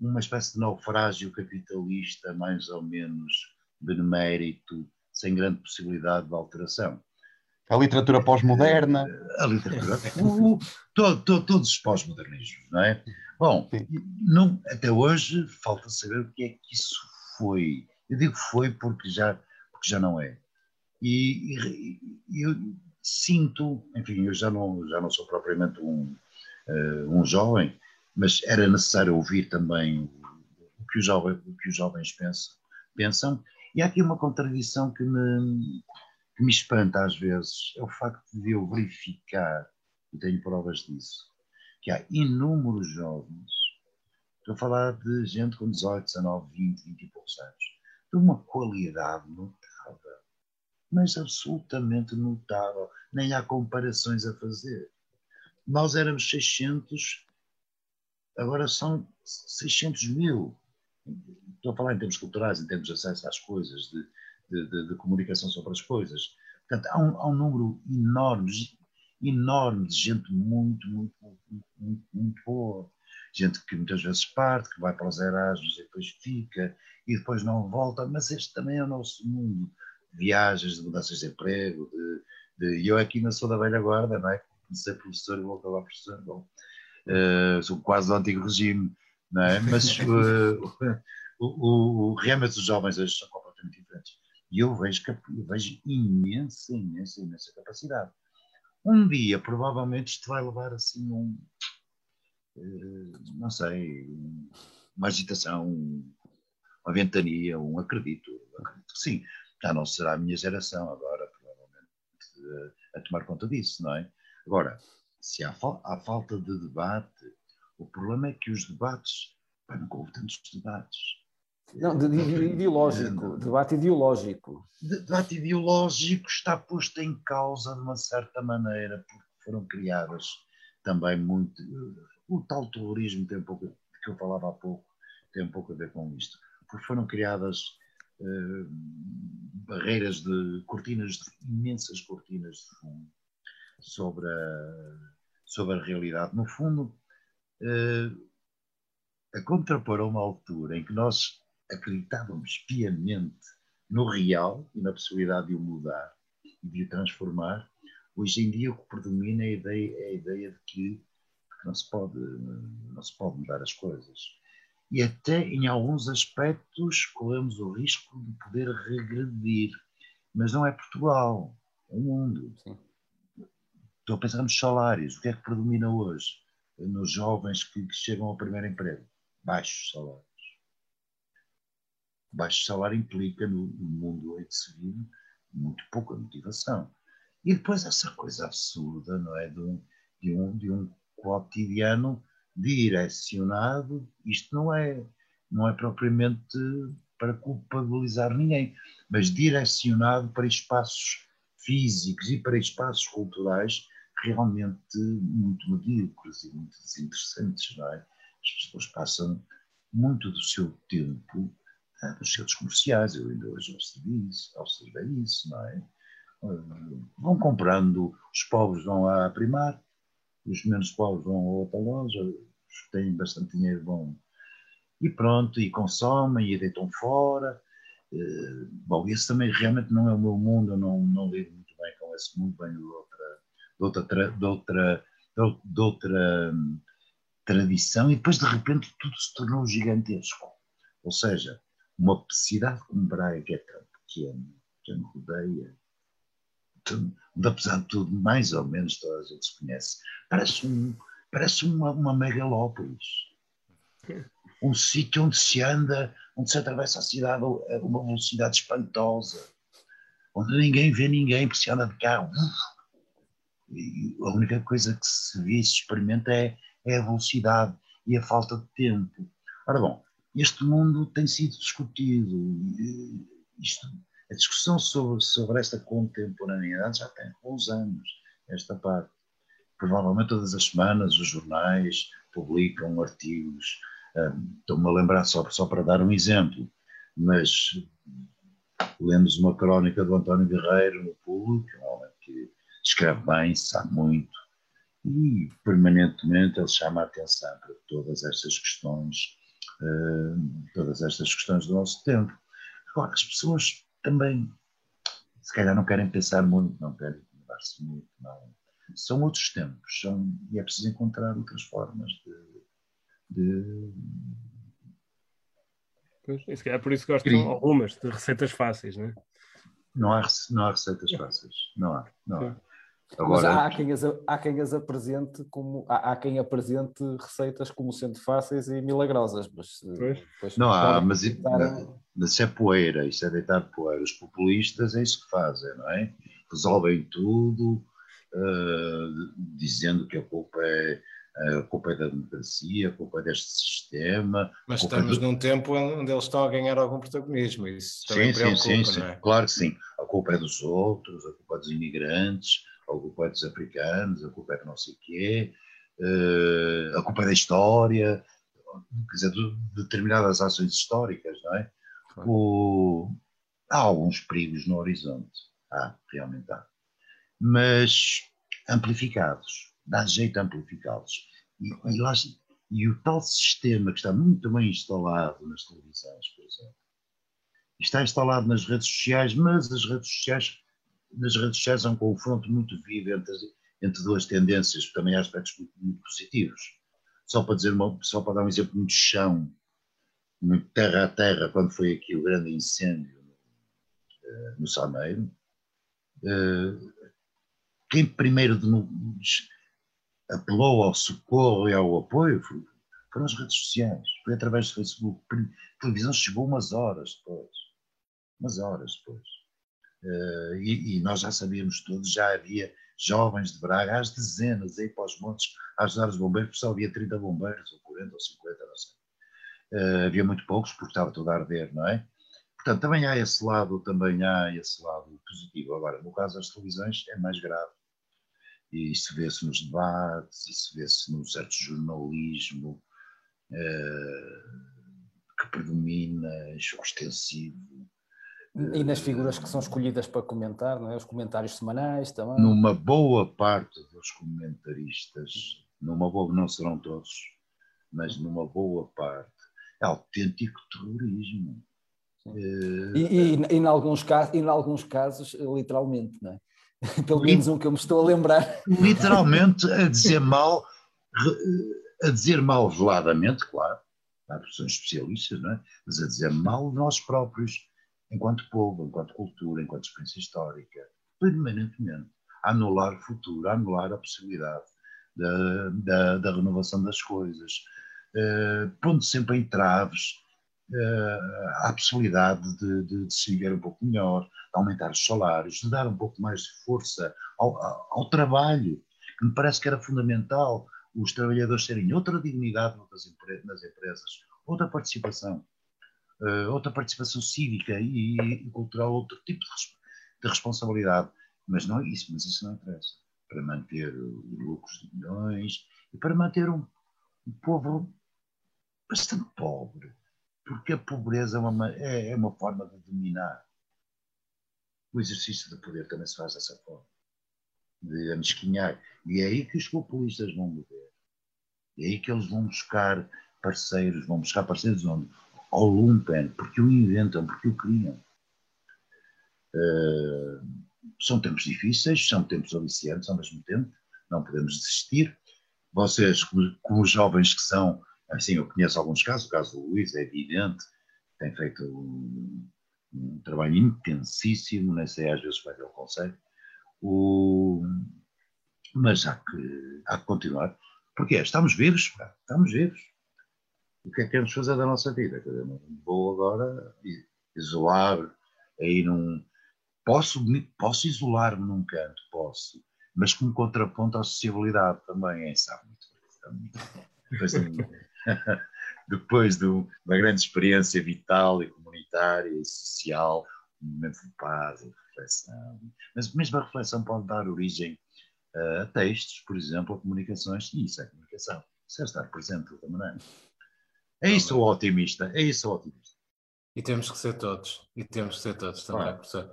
uma espécie de naufrágio capitalista, mais ou menos benemérito, sem grande possibilidade de alteração. A literatura pós-moderna. A literatura. o, todo, todo, todos os pós-modernismos, não é? Bom, não, até hoje falta saber o que é que isso foi. Eu digo foi porque já, porque já não é. E, e, eu sinto, enfim, eu já não, já não sou propriamente um, uh, um jovem, mas era necessário ouvir também o que os jovens, o que os jovens pensam, pensam. E há aqui uma contradição que me, que me espanta às vezes é o facto de eu verificar, e tenho provas disso, que há inúmeros jovens, estou a falar de gente com 18, 19, 20, 20 e poucos anos, de uma qualidade notável, mas absolutamente notável, nem há comparações a fazer. Nós éramos 600, agora são 600 mil. Estou a falar em termos culturais, em termos de acesso às coisas, de, de, de, de comunicação sobre as coisas. Portanto, há um, há um, número enorme, enorme de gente muito, muito, muito, muito, muito boa. Gente que muitas vezes parte, que vai para os Erasmus e depois fica e depois não volta, mas este também é o nosso mundo. Viagens, de mudanças de emprego, de, de eu aqui não sou da velha guarda, não é? Comecei professor e vou acabar professor. Bom, uh, sou quase do antigo regime, não é? Mas, uh, o, o, o, realmente os jovens hoje são completamente diferentes. E eu vejo, eu vejo imensa, imensa, imensa capacidade. Um dia, provavelmente, isto vai levar assim um, uh, não sei, uma agitação, uma ventania, um acredito, acredito que sim. Já não será a minha geração agora, provavelmente, a, a tomar conta disso, não é? Agora, se há, há falta de debate, o problema é que os debates, pá, nunca houve tantos debates. Não, de, de, ideológico, debate ideológico. Debate ideológico está posto em causa de uma certa maneira, porque foram criadas também muito. O tal terrorismo tem um pouco, que eu falava há pouco, tem um pouco a ver com isto. Porque foram criadas uh, barreiras de cortinas, de, imensas cortinas de fundo sobre a, sobre a realidade. No fundo, uh, a contrapor a uma altura em que nós acreditávamos piamente no real e na possibilidade de o mudar e de o transformar, hoje em dia o que predomina é a ideia, é a ideia de que, não, se pode, não se pode mudar as coisas. E até em alguns aspectos corremos o risco de poder regredir. Mas não é Portugal, é o mundo. Sim. Estou a pensar nos salários. O que é que predomina hoje nos jovens que, que chegam ao primeiro emprego? Baixos salários. Baixo salário implica, no, no mundo que se vive, muito pouca motivação. E depois essa coisa absurda, não é? De um, de um, de um cotidiano direcionado, isto não é, não é propriamente para culpabilizar ninguém, mas direcionado para espaços físicos e para espaços culturais realmente muito medíocres e muito desinteressantes, não é? As pessoas passam muito do seu tempo ah, nos centros comerciais, eu ainda hoje observei isso, observei isso, não é? Ah, vão comprando, os pobres vão à primar, os menos pobres vão a outra loja, os que têm bastante dinheiro vão e pronto, e consomem e deitam fora. Uh, bom, esse também realmente não é o meu mundo, eu não, não lido muito bem com esse mundo, venho de outra, de outra, de outra, de outra hum, tradição e depois de repente tudo se tornou gigantesco. Ou seja, uma cidade como Braga, que é tão pequena, que me rodeia, onde apesar de tudo, mais ou menos toda a gente se conhece, parece, um, parece uma, uma megalópolis. Um sítio onde se anda, onde se atravessa a cidade a uma velocidade espantosa, onde ninguém vê ninguém porque se anda de carro. E a única coisa que se vê e se experimenta é, é a velocidade e a falta de tempo. Ora bom, este mundo tem sido discutido. Isto, a discussão sobre, sobre esta contemporaneidade já tem alguns anos, esta parte. Provavelmente todas as semanas os jornais publicam artigos. Um, Estou-me a lembrar só, só para dar um exemplo, mas lemos uma crónica do António Guerreiro no público, um homem que escreve bem, sabe muito, e permanentemente ele chama a atenção para todas estas questões, todas estas questões do nosso tempo. Agora, as pessoas também, se calhar, não querem pensar muito, não querem mudar-se muito, não. São outros tempos, são, e é preciso encontrar outras formas de. de... Pois, é por isso que gostam algumas de receitas fáceis, não é? Não há, não há receitas fáceis, não há, não há. Agora... Mas há quem, as, há quem as apresente como há, há, quem apresente receitas como sendo fáceis e milagrosas, mas pois. não há, mas, mas isso é poeira, isso é deitar poeira. Os populistas é isso que fazem, não é? Resolvem tudo, uh, dizendo que a culpa é a culpa é da democracia, a culpa é deste sistema. Mas é estamos do... num tempo onde eles estão a ganhar algum protagonismo, isso também sim, preocupa, sim, sim, sim. É? Claro que sim. A culpa é dos outros, a culpa é dos imigrantes, a culpa é dos africanos, a culpa é de não sei o quê, uh, a culpa é da história, quer dizer, de determinadas ações históricas, não é? Claro. O... Há alguns perigos no horizonte, há, realmente há, mas amplificados, dá jeito a amplificá-los. E, e, lá, e o tal sistema que está muito bem instalado nas televisões, por exemplo, está instalado nas redes sociais, mas as redes sociais nas redes sociais há um confronto muito vivo entre, entre duas tendências, também há aspectos muito, muito positivos. Só para, dizer uma, só para dar um exemplo muito chão, muito terra a terra, quando foi aqui o grande incêndio uh, no Sameiro, uh, quem primeiro apelou ao socorro e ao apoio foram as redes sociais, foi através do Facebook. A televisão chegou umas horas depois. Umas horas depois. Uh, e, e, nós já sabíamos todos, já havia jovens de Braga, às dezenas, aí para os montes, a ajudar os bombeiros, porque só havia 30 bombeiros, ou 40, ou 50, não sei. Uh, havia muito poucos, porque estava tudo a arder, não é? Portanto, também há esse lado, também há esse lado positivo. Agora, no caso das televisões, é mais grave. E isso vê-se nos debates, isso vê-se num certo jornalismo uh, que predomina, extensivo. E nas figuras que são escolhidas para comentar, não é? os comentários semanais também. Numa boa parte dos comentaristas, numa boa, não serão todos, mas numa boa parte, é autêntico terrorismo. E, e, e, em alguns casos, em alguns casos, literalmente, não é? Pelo menos um que eu me estou a lembrar. Literalmente a dizer mal, a dizer mal veladamente, claro, há pessoas especialistas, não é? Mas a dizer mal de nós próprios, enquanto povo, enquanto cultura, enquanto experiência histórica, permanentemente. A anular o futuro, a anular a possibilidade da, da, da renovação das coisas, uh, pondo sempre em traves uh, a possibilidade de, de, de, se viver um pouco melhor, de aumentar os salários, de dar um pouco mais de força ao, ao, ao trabalho, que me parece que era fundamental os trabalhadores terem outra dignidade nas, empresas, outra participação, uh, outra participação cívica e, e, cultural, outro tipo de, de, responsabilidade. Mas não é isso, mas isso não interessa. Para manter os lucros de milhões e para manter um, um povo bastante pobre, porque a pobreza é uma, é, é uma forma de dominar. O exercício do poder também se faz dessa forma, de amesquinhar. E é aí que os populistas vão mover. É aí que eles vão buscar parceiros, vão buscar parceiros onde? Ao lumpen, porque o inventam, porque o criam. Uh, são tempos difíceis, são tempos aliciantes ao mesmo tempo, não podemos desistir. Vocês, como, jovens que são, Assim, eu conheço alguns casos, o caso do Luís é evidente, tem feito um, um trabalho intensíssimo, nem sei às vezes como é que ele o, mas há que, há que continuar, porque é, estamos vivos, estamos vivos. O que é que queremos fazer da nossa vida? Não vou agora isolar, aí num. Posso, posso isolar-me num canto, posso, mas como contraponto à sociabilidade também, é, sabe muito bem. depois de uma grande experiência vital e comunitária e social, um momento de paz e reflexão. Mas mesmo a reflexão pode dar origem uh, a textos, por exemplo, a comunicações, e isso é comunicação. Isso é estar presente de outra maneira. É isso o otimista, é isso o otimista. E temos que ser todos, e temos que ser todos também, claro. professor.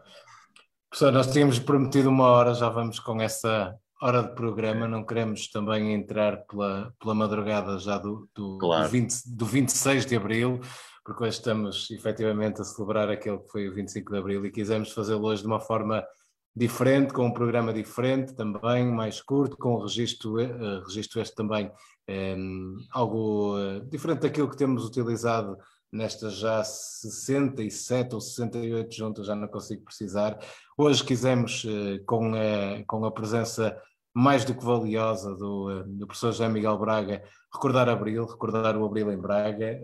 Professor, nós tínhamos prometido uma hora, já vamos com essa hora de programa, não queremos também entrar pela, pela madrugada já do, do, claro. do, 20, do 26 de Abril, porque hoje estamos efetivamente a celebrar aquele que foi o 25 de Abril e quisemos fazê-lo hoje de uma forma diferente, com um programa diferente também, mais curto, com um registro, uh, registro este também um, ehm, algo uh, diferente daquilo que temos utilizado nestas já 67 ou 68 juntas, já não consigo precisar. Hoje quisemos, uh, com, a, com a presença mais do que valiosa do, do professor José Miguel Braga, recordar Abril, recordar o Abril em Braga,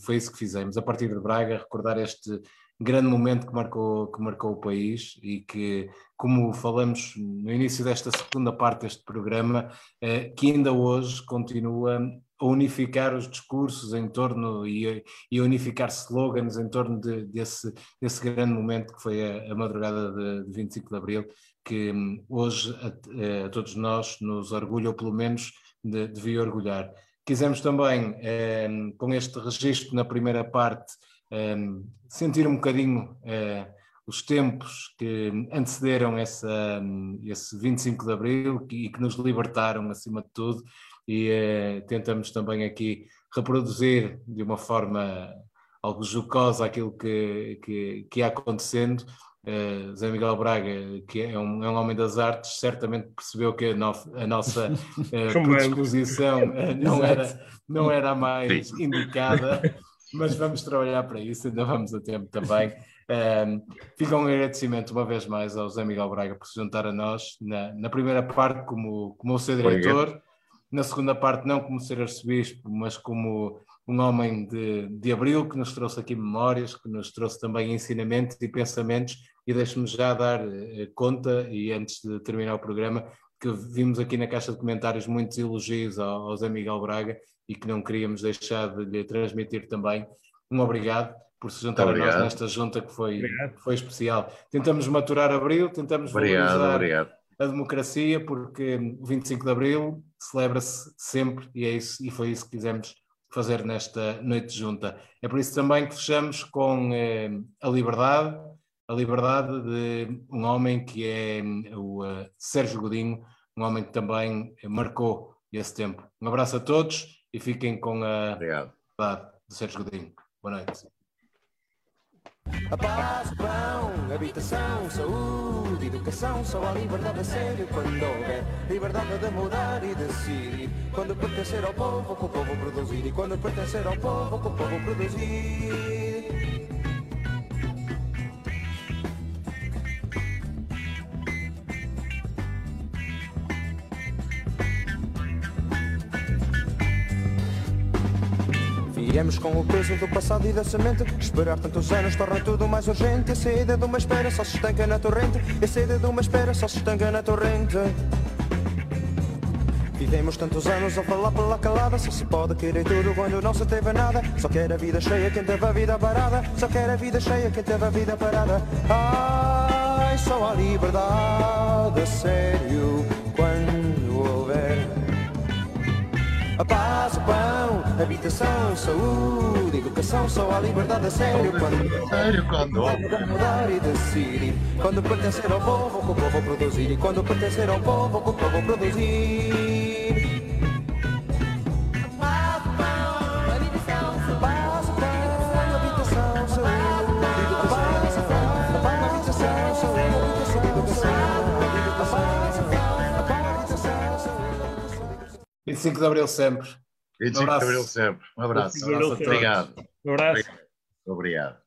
foi isso que fizemos, a partir de Braga, recordar este grande momento que marcou, que marcou o país e que, como falamos no início desta segunda parte deste programa, eh, que ainda hoje continua a unificar os discursos em torno e, e unificar slogans em torno de, desse, desse grande momento que foi a, a madrugada de, de 25 de Abril, que hum, hoje a, a, todos nós nos orgulha, ou pelo menos de, devia orgulhar. Quisemos também, eh, com este registro na primeira parte, eh, sentir um bocadinho eh, os tempos que antecederam essa, hum, esse 25 de Abril e que nos libertaram acima de tudo, e eh, tentamos também aqui reproduzir de uma forma algo jocosa aquilo que, que, que ia acontecendo. Uh, Zé Miguel Braga, que é um, é um, homem das artes, certamente percebeu que a, no, a nossa uh, predisposição uh, não, era, não era a mais indicada mas vamos trabalhar para isso, ainda vamos a tempo também. Um, fica um agradecimento uma vez mais ao Zé Miguel Braga por se juntar a nós na, na primeira parte como, como o seu diretor, na segunda parte não como ser arcebispo, mas como um homem de, de abril que nos trouxe aqui memórias, que nos trouxe também ensinamentos e pensamentos e deixe-me já dar uh, conta e antes de terminar o programa que vimos aqui na caixa de comentários muitos elogios ao, ao Zé Miguel Braga e que não queríamos deixar de lhe transmitir também. Um obrigado por se juntar obrigado. a nós nesta junta que foi, foi especial. Tentamos maturar Abril, tentamos obrigado, valorizar obrigado. a democracia, porque o 25 de Abril celebra-se sempre e é isso, e foi isso que quisemos fazer nesta noite de junta. É por isso também que fechamos com eh, a liberdade, a liberdade de um homem que é o uh, Sérgio Godinho, um homem que também marcou esse tempo. Um abraço a todos e fiquem com a Obrigado. verdade do Sérgio Godinho. Boa noite. A paz, o pão, habitação, saúde, educação, só há liberdade a sério quando houver liberdade de mudar e decidir. Quando pertencer ao povo, com o povo produzir. E quando pertencer ao povo, com o povo produzir. Viemos com o peso do passado e da semente. Esperar tantos anos torna tudo mais urgente. A sede de uma espera só se estanca na torrente. A sede de uma espera só se estanca na torrente. Vivemos tantos anos a falar pela calada. Só se pode querer tudo quando não se teve nada. Só quer a vida cheia quem teve a vida parada. Só quer a vida cheia quem teve a vida parada. Ai, só a liberdade sério a paz, o pão, habitação, saúde, educação, só há liberdade a sério quando sério quando mudar e decidir. Quando pertencer ao povo, com o povo produzir. E quando pertencer ao povo, com o povo produzir. 25 de Abril sempre. 25 um de Abril sempre. Um abraço. Um abraço Obrigado. Um abraço. Obrigado.